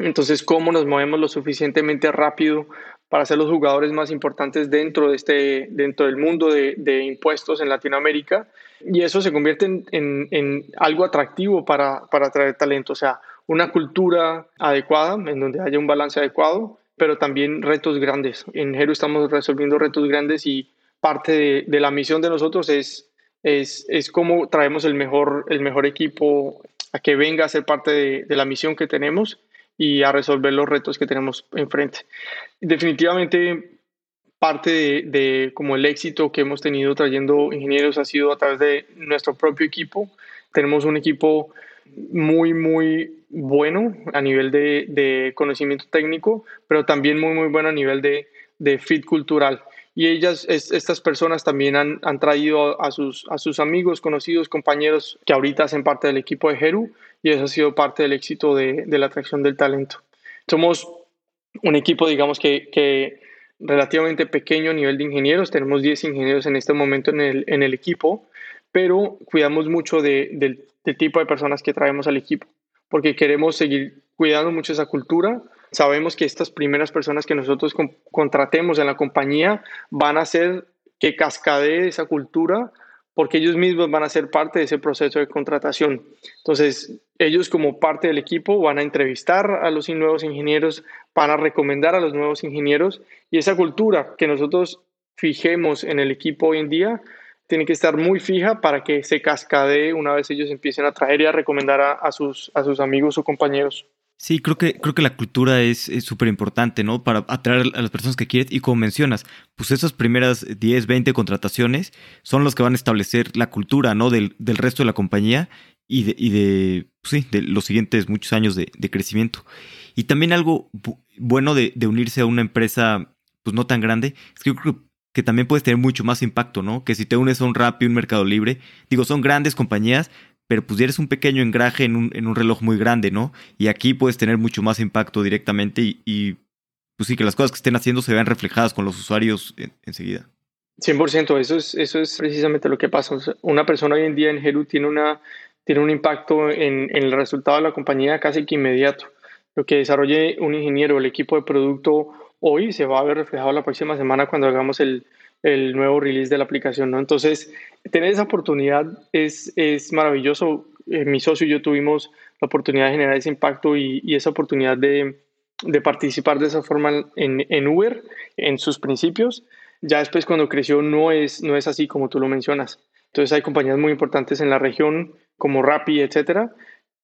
Entonces, ¿cómo nos movemos lo suficientemente rápido para ser los jugadores más importantes dentro, de este, dentro del mundo de, de impuestos en Latinoamérica. Y eso se convierte en, en, algo atractivo para, para atraer talento, o sea, una cultura adecuada, en donde haya un balance adecuado, pero también retos grandes. En Hero estamos resolviendo retos grandes y parte de, de la misión de nosotros es, es, es, cómo traemos el mejor, el mejor equipo a que venga a ser parte de, de la misión que tenemos y a resolver los retos que tenemos enfrente. Definitivamente parte de, como el éxito que hemos tenido trayendo ingenieros ha sido a través de nuestro propio equipo. Tenemos un equipo muy, muy bueno a nivel de, conocimiento técnico, pero también muy, muy bueno a nivel de, fit cultural. Y ellas, estas personas también han, han traído a sus, a sus amigos, conocidos, compañeros que ahorita hacen parte del equipo de Heru y eso ha sido parte del éxito de, la atracción del talento. Somos un equipo, digamos, que, que, relativamente pequeño a nivel de ingenieros, tenemos 10 ingenieros en este momento en el, en el equipo, pero cuidamos mucho del tipo de personas que traemos al equipo, porque queremos seguir cuidando mucho esa cultura. Sabemos que estas primeras personas que nosotros contratemos en la compañía van a hacer que cascadee esa cultura porque ellos mismos van a ser parte de ese proceso de contratación. Entonces, ellos como parte del equipo van a entrevistar a los nuevos ingenieros, van a recomendar a los nuevos ingenieros y esa cultura que nosotros fijemos en el equipo hoy en día tiene que estar muy fija para que se cascadee una vez ellos empiecen a traer y recomendar a sus amigos o compañeros. Sí, creo que, creo que la cultura es súper importante, ¿no? Para atraer a las personas que quieres. Y como mencionas, pues esas primeras 10, 20 contrataciones son los que van a establecer la cultura, ¿no? Del, del resto de la compañía y de, y de, pues sí, de los siguientes muchos años de, de crecimiento. Y también algo bueno de, de, unirse a una empresa, pues no tan grande, es que yo creo que también puedes tener mucho más impacto, ¿no? Que si te unes a un Rappi, un Mercado Libre, digo, son grandes compañías, pero pues eres un pequeño engraje en un, en un reloj muy grande, ¿no? Y aquí puedes tener mucho más impacto directamente y, pues sí, que las cosas que estén haciendo se vean reflejadas con los usuarios enseguida. 100%, eso es, eso es precisamente lo que pasa. una persona hoy en día en Heru tiene, una, tiene un impacto en, en, el resultado de la compañía casi que inmediato. Lo que desarrolle un ingeniero, el equipo de producto hoy se va a ver reflejado la próxima semana cuando hagamos el, el nuevo release de la aplicación, ¿no? Entonces, tener esa oportunidad es, es maravilloso. Eh, mi socio y yo tuvimos la oportunidad de generar ese impacto y, esa oportunidad de, de, participar de esa forma en, en, Uber, en sus principios. Ya después, cuando creció, no es, no es así como tú lo mencionas. Entonces, hay compañías muy importantes en la región, como Rappi, etcétera,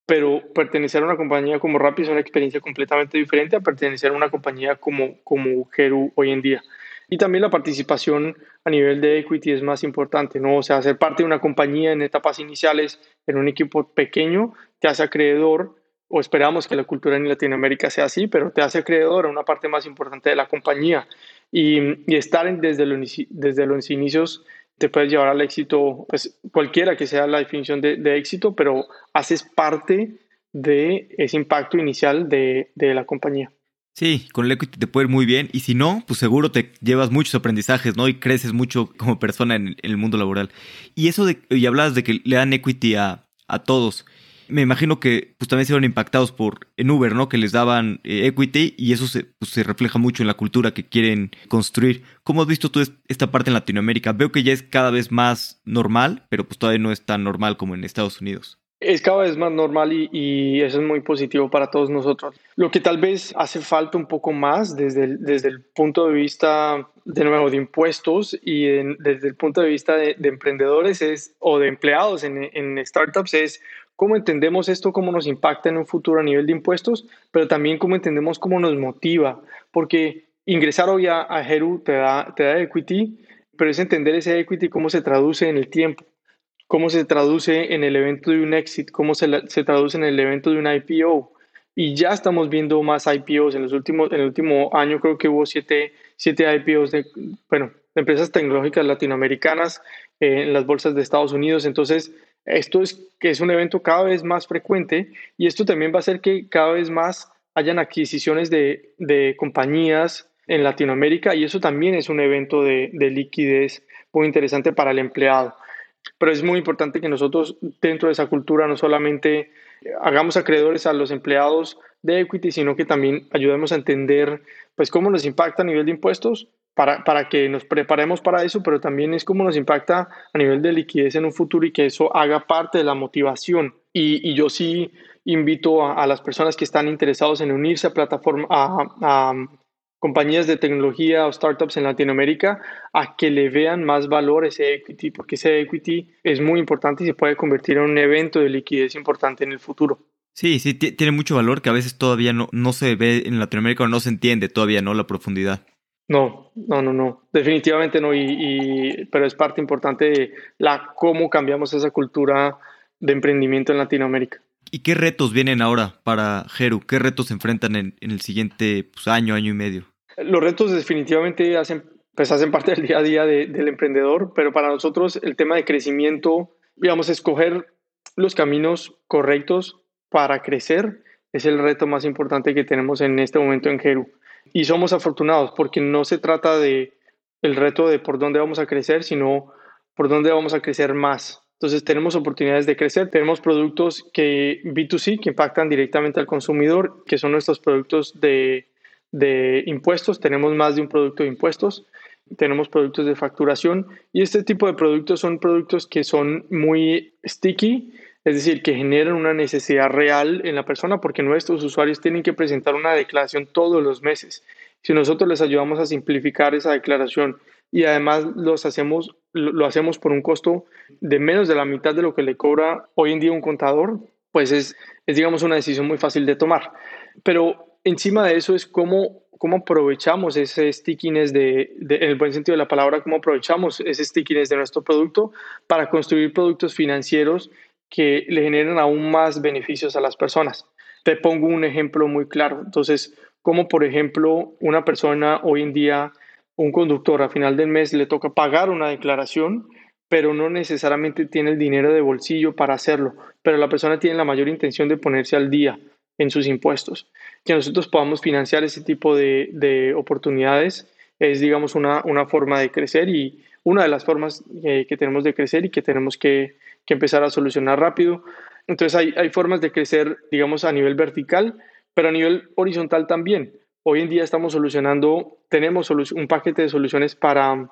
pero pertenecer a una compañía como Rappi es una experiencia completamente diferente a pertenecer a una compañía como, como hoy en día. Y también la participación a nivel de equity es más importante, ¿no? O sea, ser parte de una compañía en etapas iniciales, en un equipo pequeño, te hace acreedor, o esperamos que la cultura en Latinoamérica sea así, pero te hace acreedor a una parte más importante de la compañía. Y, y estar desde, los, desde los inicios te puedes llevar al éxito, pues cualquiera que sea la definición de, de éxito, pero haces parte de ese impacto inicial de, de la compañía. Sí, con el equity te puede ir muy bien y si no, pues seguro te llevas muchos aprendizajes, ¿no? Y creces mucho como persona en, el mundo laboral. Y eso de, y hablabas de que le dan equity a, a todos. Me imagino que pues, también se fueron impactados por Uber, ¿no? Que les daban eh, equity y eso se, pues, se refleja mucho en la cultura que quieren construir. ¿Cómo has visto tú esta parte en Latinoamérica? Veo que ya es cada vez más normal, pero pues todavía no es tan normal como en Estados Unidos. Es cada vez más normal y, eso es muy positivo para todos nosotros. Lo que tal vez hace falta un poco más desde el, desde el punto de vista, de nuevo, de impuestos y desde el punto de vista de, emprendedores es, o de empleados en, en startups es cómo entendemos esto, cómo nos impacta en un futuro a nivel de impuestos, pero también cómo entendemos cómo nos motiva, porque ingresar hoy a, a Heru te da, te da equity, pero es entender ese equity, cómo se traduce en el tiempo cómo se traduce en el evento de un exit, cómo se, se traduce en el evento de un IPO. Y ya estamos viendo más IPOs. En, los últimos, en el último año creo que hubo siete, siete IPOs de, bueno, empresas tecnológicas latinoamericanas eh, en las bolsas de Estados Unidos. Entonces, esto es que es un evento cada vez más frecuente y esto también va a hacer que cada vez más hayan adquisiciones de, de compañías en Latinoamérica y eso también es un evento de, de liquidez muy interesante para el empleado pero es muy importante que nosotros dentro de esa cultura no solamente hagamos acreedores a los empleados de equity, sino que también ayudemos a entender pues cómo nos impacta a nivel de impuestos para, para que nos preparemos para eso, pero también es cómo nos impacta a nivel de liquidez en un futuro y que eso haga parte de la motivación. Y, y yo sí invito a, las personas que están interesados en unirse a plataforma, a compañías de tecnología o startups en Latinoamérica a que le vean más valor ese equity, porque ese equity es muy importante y se puede convertir en un evento de liquidez importante en el futuro. Sí, sí, tiene mucho valor que a veces todavía no, no se ve en Latinoamérica o no se entiende todavía, ¿no? La profundidad. No, no, no, no, definitivamente no, y, pero es parte importante de la, cómo cambiamos esa cultura de emprendimiento en Latinoamérica. ¿Y qué retos vienen ahora para Jeru? ¿Qué retos se enfrentan en, el siguiente pues, año, año y medio? Los retos definitivamente hacen, pues, hacen parte del día a día del emprendedor, pero para nosotros el tema de crecimiento, digamos, escoger los caminos correctos para crecer es el reto más importante que tenemos en este momento en Jeru. Y somos afortunados porque no se trata de el reto de por dónde vamos a crecer, sino por dónde vamos a crecer más. Entonces tenemos oportunidades de crecer, tenemos productos que B2C que impactan directamente al consumidor, que son nuestros productos de, de impuestos, tenemos más de un producto de impuestos, tenemos productos de facturación. Y este tipo de productos son productos que son muy sticky, es decir, que generan una necesidad real en la persona porque nuestros usuarios tienen que presentar una declaración todos los meses. Si nosotros les ayudamos a simplificar esa declaración y además los hacemos, lo hacemos por un costo de menos de la mitad de lo que le cobra hoy en día un contador, pues es, es digamos, una decisión muy fácil de tomar. Pero encima de eso es cómo, cómo aprovechamos ese stickiness de, de, en el buen sentido de la palabra, cómo aprovechamos ese stickiness de nuestro producto para construir productos financieros que le generen aún más beneficios a las personas. Te pongo un ejemplo muy claro. Entonces, como por ejemplo una persona hoy en día un conductor a final del mes le toca pagar una declaración, pero no necesariamente tiene el dinero de bolsillo para hacerlo, pero la persona tiene la mayor intención de ponerse al día en sus impuestos. Que nosotros podamos financiar ese tipo de, oportunidades es, digamos, una, una, forma de crecer y una de las formas eh, que tenemos de crecer y que tenemos que, que empezar a solucionar rápido. Entonces hay, hay formas de crecer, digamos, a nivel vertical, pero a nivel horizontal también. Hoy en día estamos solucionando, tenemos un paquete de soluciones para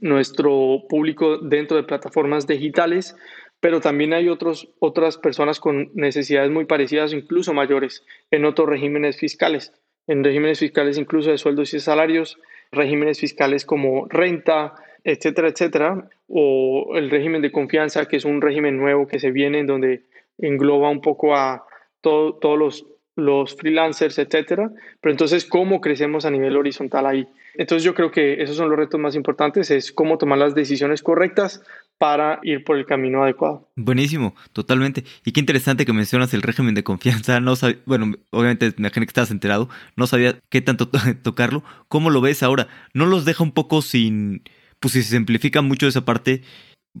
nuestro público dentro de plataformas digitales, pero también hay otros, otras personas con necesidades muy parecidas, incluso mayores, en otros regímenes fiscales, en regímenes fiscales incluso de sueldos y salarios, regímenes fiscales como renta, etcétera, etcétera, o el régimen de confianza, que es un régimen nuevo que se viene, en donde engloba un poco a todos los los freelancers, etcétera. Pero entonces, ¿cómo crecemos a nivel horizontal ahí? Entonces, yo creo que esos son los retos más importantes, es cómo tomar las decisiones correctas para ir por el camino adecuado. Buenísimo, totalmente. Y qué interesante que mencionas el régimen de confianza. No bueno, obviamente me imagino que estás enterado, no sabía qué tanto tocarlo. ¿Cómo lo ves ahora? ¿No los deja un poco sin, pues si se simplifica mucho esa parte,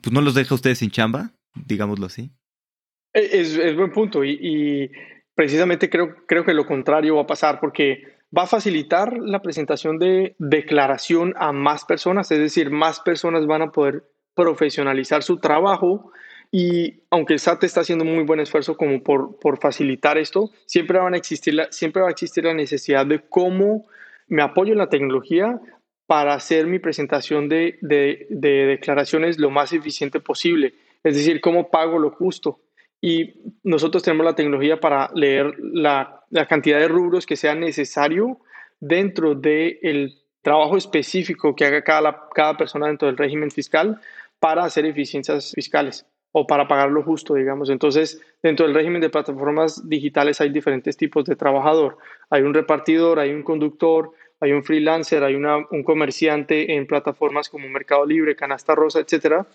pues no los deja ustedes sin chamba, digámoslo así? Es, es buen punto y precisamente creo, creo que lo contrario va a pasar porque va a facilitar la presentación de declaración a más personas, es decir, más personas van a poder profesionalizar su trabajo Y aunque el SAT está haciendo muy buen esfuerzo como por, por facilitar esto, siempre, van a existir la, siempre va a existir la necesidad de cómo me apoyo en la tecnología para hacer mi presentación de, de, de declaraciones lo más eficiente posible. Es decir, cómo pago lo justo. Y nosotros tenemos la tecnología para leer la, la cantidad de rubros que sea necesario dentro del trabajo específico que haga cada, cada persona dentro del régimen fiscal para hacer eficiencias fiscales o para pagar lo justo, digamos. Entonces, dentro del régimen de plataformas digitales hay diferentes tipos de trabajador. Hay un repartidor, hay un conductor, hay un freelancer, hay una, un comerciante en plataformas como Mercado Libre, Canasta Rosa, etcétera.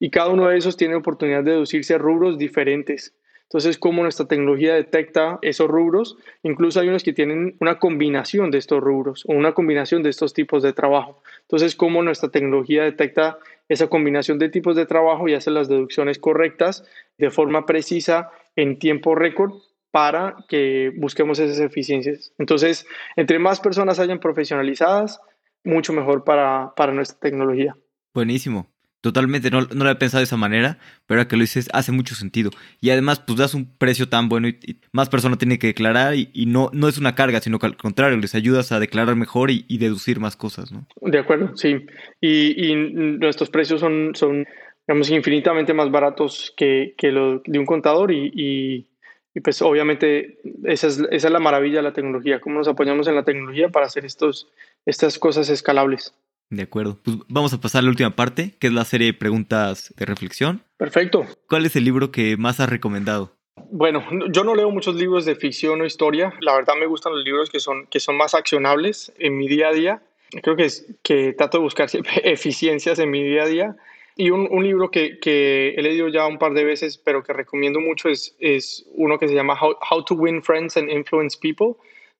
Y cada uno de esos tiene oportunidad de deducirse a rubros diferentes. Entonces, cómo nuestra tecnología detecta esos rubros, incluso hay unos que tienen una combinación de estos rubros o una combinación de estos tipos de trabajo. Entonces, cómo nuestra tecnología detecta esa combinación de tipos de trabajo y hace las deducciones correctas de forma precisa en tiempo récord para que busquemos esas eficiencias. Entonces, entre más personas hayan profesionalizadas, mucho mejor para, para nuestra tecnología. Buenísimo. Totalmente, no, no lo había pensado de esa manera, pero ahora que lo dices, hace mucho sentido. Y además, pues das un precio tan bueno y, más personas tienen que declarar y, no, no es una carga, sino que al contrario, les ayudas a declarar mejor y, deducir más cosas, ¿no? De acuerdo, sí. Y, nuestros precios son, son, digamos, infinitamente más baratos que, que lo de un contador y, pues obviamente esa es, esa es la maravilla de la tecnología, cómo nos apoyamos en la tecnología para hacer estos, estas cosas escalables. De acuerdo. Pues vamos a pasar a la última parte, que es la serie de preguntas de reflexión. Perfecto. ¿Cuál es el libro que más has recomendado? Bueno, yo no leo muchos libros de ficción o historia. La verdad me gustan los libros que son, que son más accionables en mi día a día. Creo que, es, que trato de buscar eficiencias en mi día a día. Y un, un libro que, que, he leído ya un par de veces, pero que recomiendo mucho, es, es uno que se llama How, How to Win Friends and Influence People,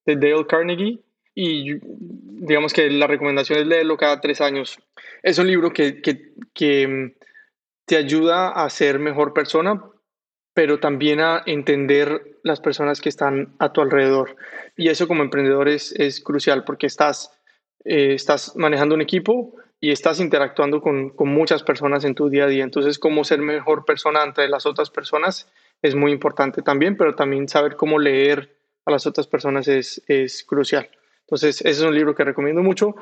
de Dale Carnegie y digamos que la recomendación es leerlo cada tres años. Es un libro que, que, que mm, te ayuda a ser mejor persona, pero también a entender las personas que están a tu alrededor. Y eso como emprendedor es, es crucial porque estás, eh, estás manejando un equipo y estás interactuando con, con, muchas personas en tu día a día. Entonces, cómo ser mejor persona ante las otras personas es muy importante también, pero también saber cómo leer a las otras personas es, es crucial. Entonces, ese es un libro que recomiendo mucho.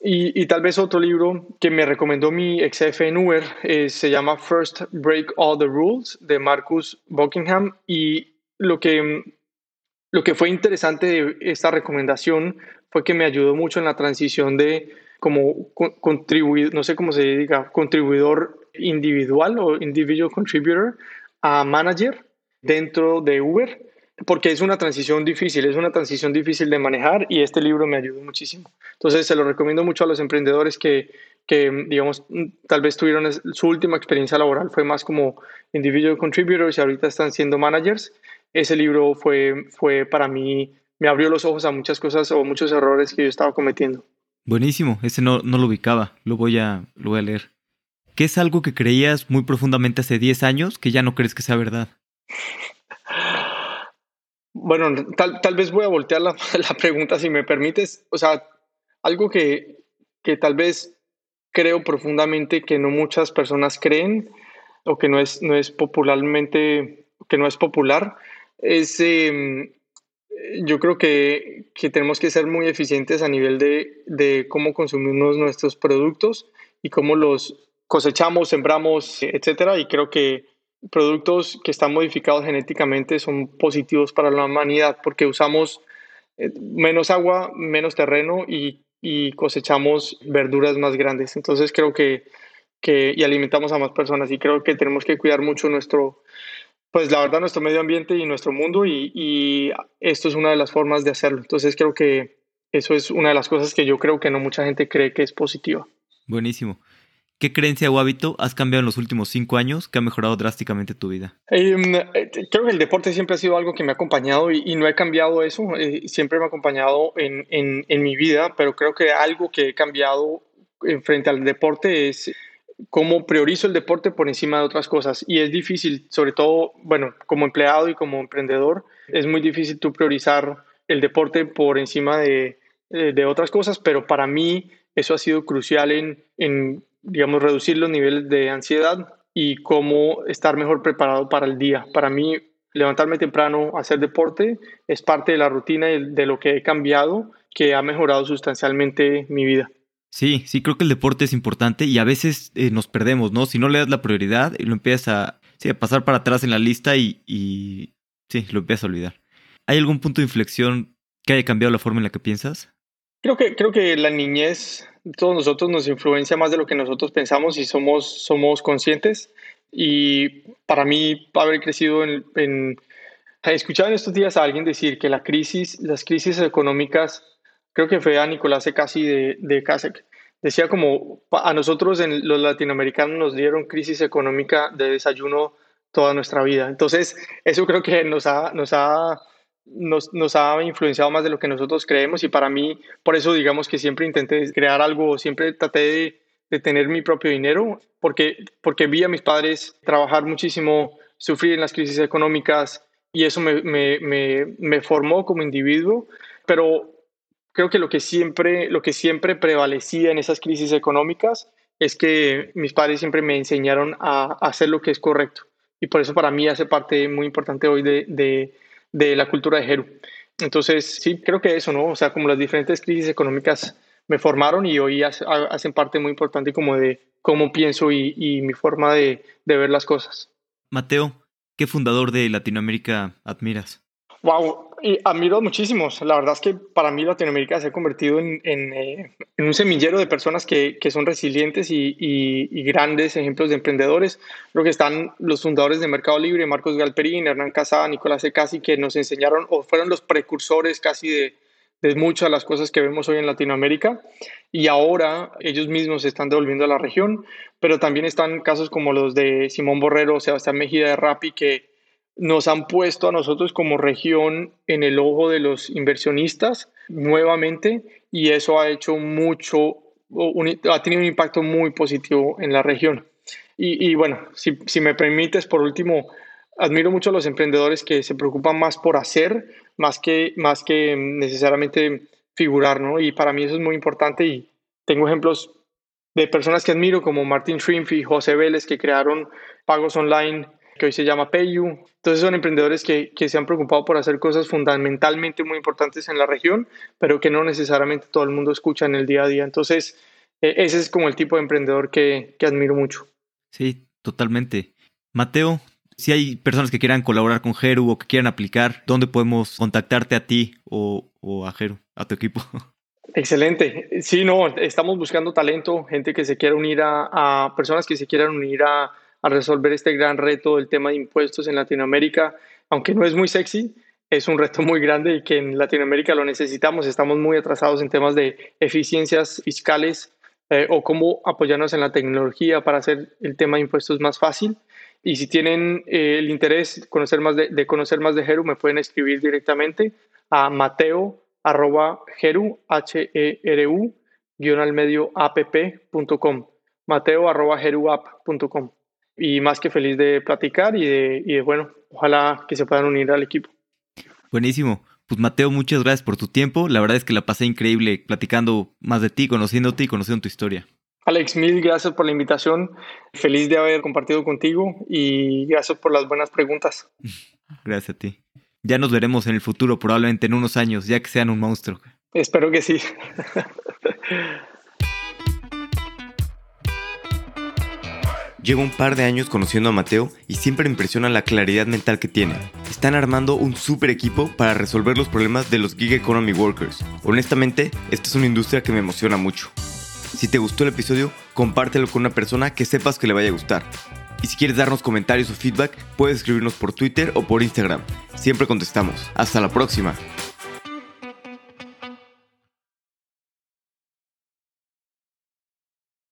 Y, tal vez otro libro que me recomendó mi ex jefe en Uber eh, se llama First Break All the Rules de Marcus Buckingham. Y lo que, lo que fue interesante de esta recomendación fue que me ayudó mucho en la transición de como contribuir, no sé cómo se diga, contribuidor individual o individual contributor a manager dentro de Uber porque es una transición difícil, es una transición difícil de manejar y este libro me ayudó muchísimo. Entonces se lo recomiendo mucho a los emprendedores que, que digamos, tal vez tuvieron su última experiencia laboral, fue más como individual contributors y ahorita están siendo managers. Ese libro fue, fue para mí, me abrió los ojos a muchas cosas o muchos errores que yo estaba cometiendo. Buenísimo, ese no, no lo ubicaba, lo voy, a, lo voy a leer. ¿Qué es algo que creías muy profundamente hace 10 años que ya no crees que sea verdad? Bueno, tal, tal vez voy a voltear la, la, pregunta si me permites. O sea, algo que, que tal vez creo profundamente que no muchas personas creen o que no es, no es popularmente, que no es popular, es, em, yo creo que, que, tenemos que ser muy eficientes a nivel de, de cómo consumimos nuestros productos y cómo los cosechamos, sembramos, etcétera. Y creo que productos que están modificados genéticamente son positivos para la humanidad porque usamos eh, menos agua, menos terreno y, cosechamos verduras más grandes. Entonces creo que, que, y alimentamos a más personas y creo que tenemos que cuidar mucho nuestro, pues la verdad, nuestro medio ambiente y nuestro mundo y, y esto es una de las formas de hacerlo. Entonces creo que eso es una de las cosas que yo creo que no mucha gente cree que es positiva. Buenísimo. ¿Qué creencia o hábito has cambiado en los últimos cinco años que ha mejorado drásticamente tu vida? Em, eh, creo que el deporte siempre ha sido algo que me ha acompañado y, no he cambiado eso. Eh, siempre me ha acompañado en, mi vida, pero creo que algo que he cambiado en frente al deporte es cómo priorizo el deporte por encima de otras cosas. Y es difícil, sobre todo, bueno, como empleado y como emprendedor, es muy difícil tú priorizar el deporte por encima de, otras cosas, pero para mí eso ha sido crucial en digamos, reducir los niveles de ansiedad y cómo estar mejor preparado para el día. Para mí, levantarme temprano, hacer deporte, es parte de la rutina y de lo que he cambiado, que ha mejorado sustancialmente mi vida. Sí, sí, creo que el deporte es importante y a veces eh, nos perdemos, ¿no? Si no le das la prioridad y lo empiezas a, a pasar para atrás en la lista y, y sí, lo empiezas a olvidar. ¿Hay algún punto de inflexión que haya cambiado la forma en la que piensas? Creo que, creo que la niñez, todos nosotros nos influencia más de lo que nosotros pensamos y somos, somos conscientes. Y para mí, haber crecido en, en escuchado en estos días a alguien decir que la crisis, las crisis económicas, creo que fue a Nicolás casi de, de Kasek, decía como a nosotros en los latinoamericanos nos dieron crisis económica de desayuno toda nuestra vida. Entonces, eso creo que nos ha, nos ha nos, nos, ha influenciado más de lo que nosotros creemos y para mí, por eso digamos que siempre intenté crear algo, siempre traté de, tener mi propio dinero, porque, porque vi a mis padres trabajar muchísimo, sufrir en las crisis económicas y eso me, me, me, formó como individuo, pero creo que lo que, siempre, lo que siempre prevalecía en esas crisis económicas es que mis padres siempre me enseñaron a, hacer lo que es correcto. Y por eso para mí hace parte muy importante hoy de de la cultura de Jeru. Entonces, sí, creo que eso, ¿no? O sea, como las diferentes crisis económicas me formaron y hoy hacen parte muy importante como de cómo pienso y, mi forma de, de, ver las cosas. Mateo, ¿qué fundador de Latinoamérica admiras? Wow, y admiro muchísimos. La verdad es que para mí Latinoamérica se ha convertido en, en, eh, en un semillero de personas que, que son resilientes y, y, grandes ejemplos de emprendedores. Creo que están los fundadores de Mercado Libre, Marcos Galperín, Hernán Casada, Nicolás Ecasi, que nos enseñaron o fueron los precursores casi de, de muchas de las cosas que vemos hoy en Latinoamérica. Y ahora ellos mismos se están devolviendo a la región, pero también están casos como los de Simón Borrero, Sebastián Mejía de Rappi, que nos han puesto a nosotros como región en el ojo de los inversionistas nuevamente y eso ha hecho mucho, ha tenido un impacto muy positivo en la región. Y, bueno, si, si, me permites, por último, admiro mucho a los emprendedores que se preocupan más por hacer, más que, más que necesariamente figurar, ¿no? Y para mí eso es muy importante y tengo ejemplos de personas que admiro como Martin Schrimpf y José Vélez que crearon pagos online que hoy se llama Payu. Entonces son emprendedores que, que, se han preocupado por hacer cosas fundamentalmente muy importantes en la región, pero que no necesariamente todo el mundo escucha en el día a día. Entonces, eh, ese es como el tipo de emprendedor que, que admiro mucho. Sí, totalmente. Mateo, si hay personas que quieran colaborar con Jeru o que quieran aplicar, ¿dónde podemos contactarte a ti o, o a Jeru, a tu equipo? Excelente. Sí, no, estamos buscando talento, gente que se quiera unir a, a personas que se quieran unir a a resolver este gran reto del tema de impuestos en Latinoamérica, aunque no es muy sexy, es un reto muy grande y que en Latinoamérica lo necesitamos. Estamos muy atrasados en temas de eficiencias fiscales eh, o cómo apoyarnos en la tecnología para hacer el tema de impuestos más fácil. Y si tienen eh, el interés conocer más de, conocer más de Heru, me pueden escribir directamente a mateo arroba Heru, H -E -R -U, guion al medio app.com. Mateo arroba heruapp.com y más que feliz de platicar y de, y de, bueno, ojalá que se puedan unir al equipo. Buenísimo. Pues Mateo, muchas gracias por tu tiempo. La verdad es que la pasé increíble platicando más de ti, conociéndote y conociendo tu historia. Alex, mil gracias por la invitación. Feliz de haber compartido contigo y gracias por las buenas preguntas. Gracias a ti. Ya nos veremos en el futuro, probablemente en unos años, ya que sean un monstruo. Espero que sí. Llevo un par de años conociendo a Mateo y siempre me impresiona la claridad mental que tiene. Están armando un super equipo para resolver los problemas de los gig economy workers. Honestamente, esta es una industria que me emociona mucho. Si te gustó el episodio, compártelo con una persona que sepas que le vaya a gustar. Y si quieres darnos comentarios o feedback, puedes escribirnos por Twitter o por Instagram. Siempre contestamos. Hasta la próxima.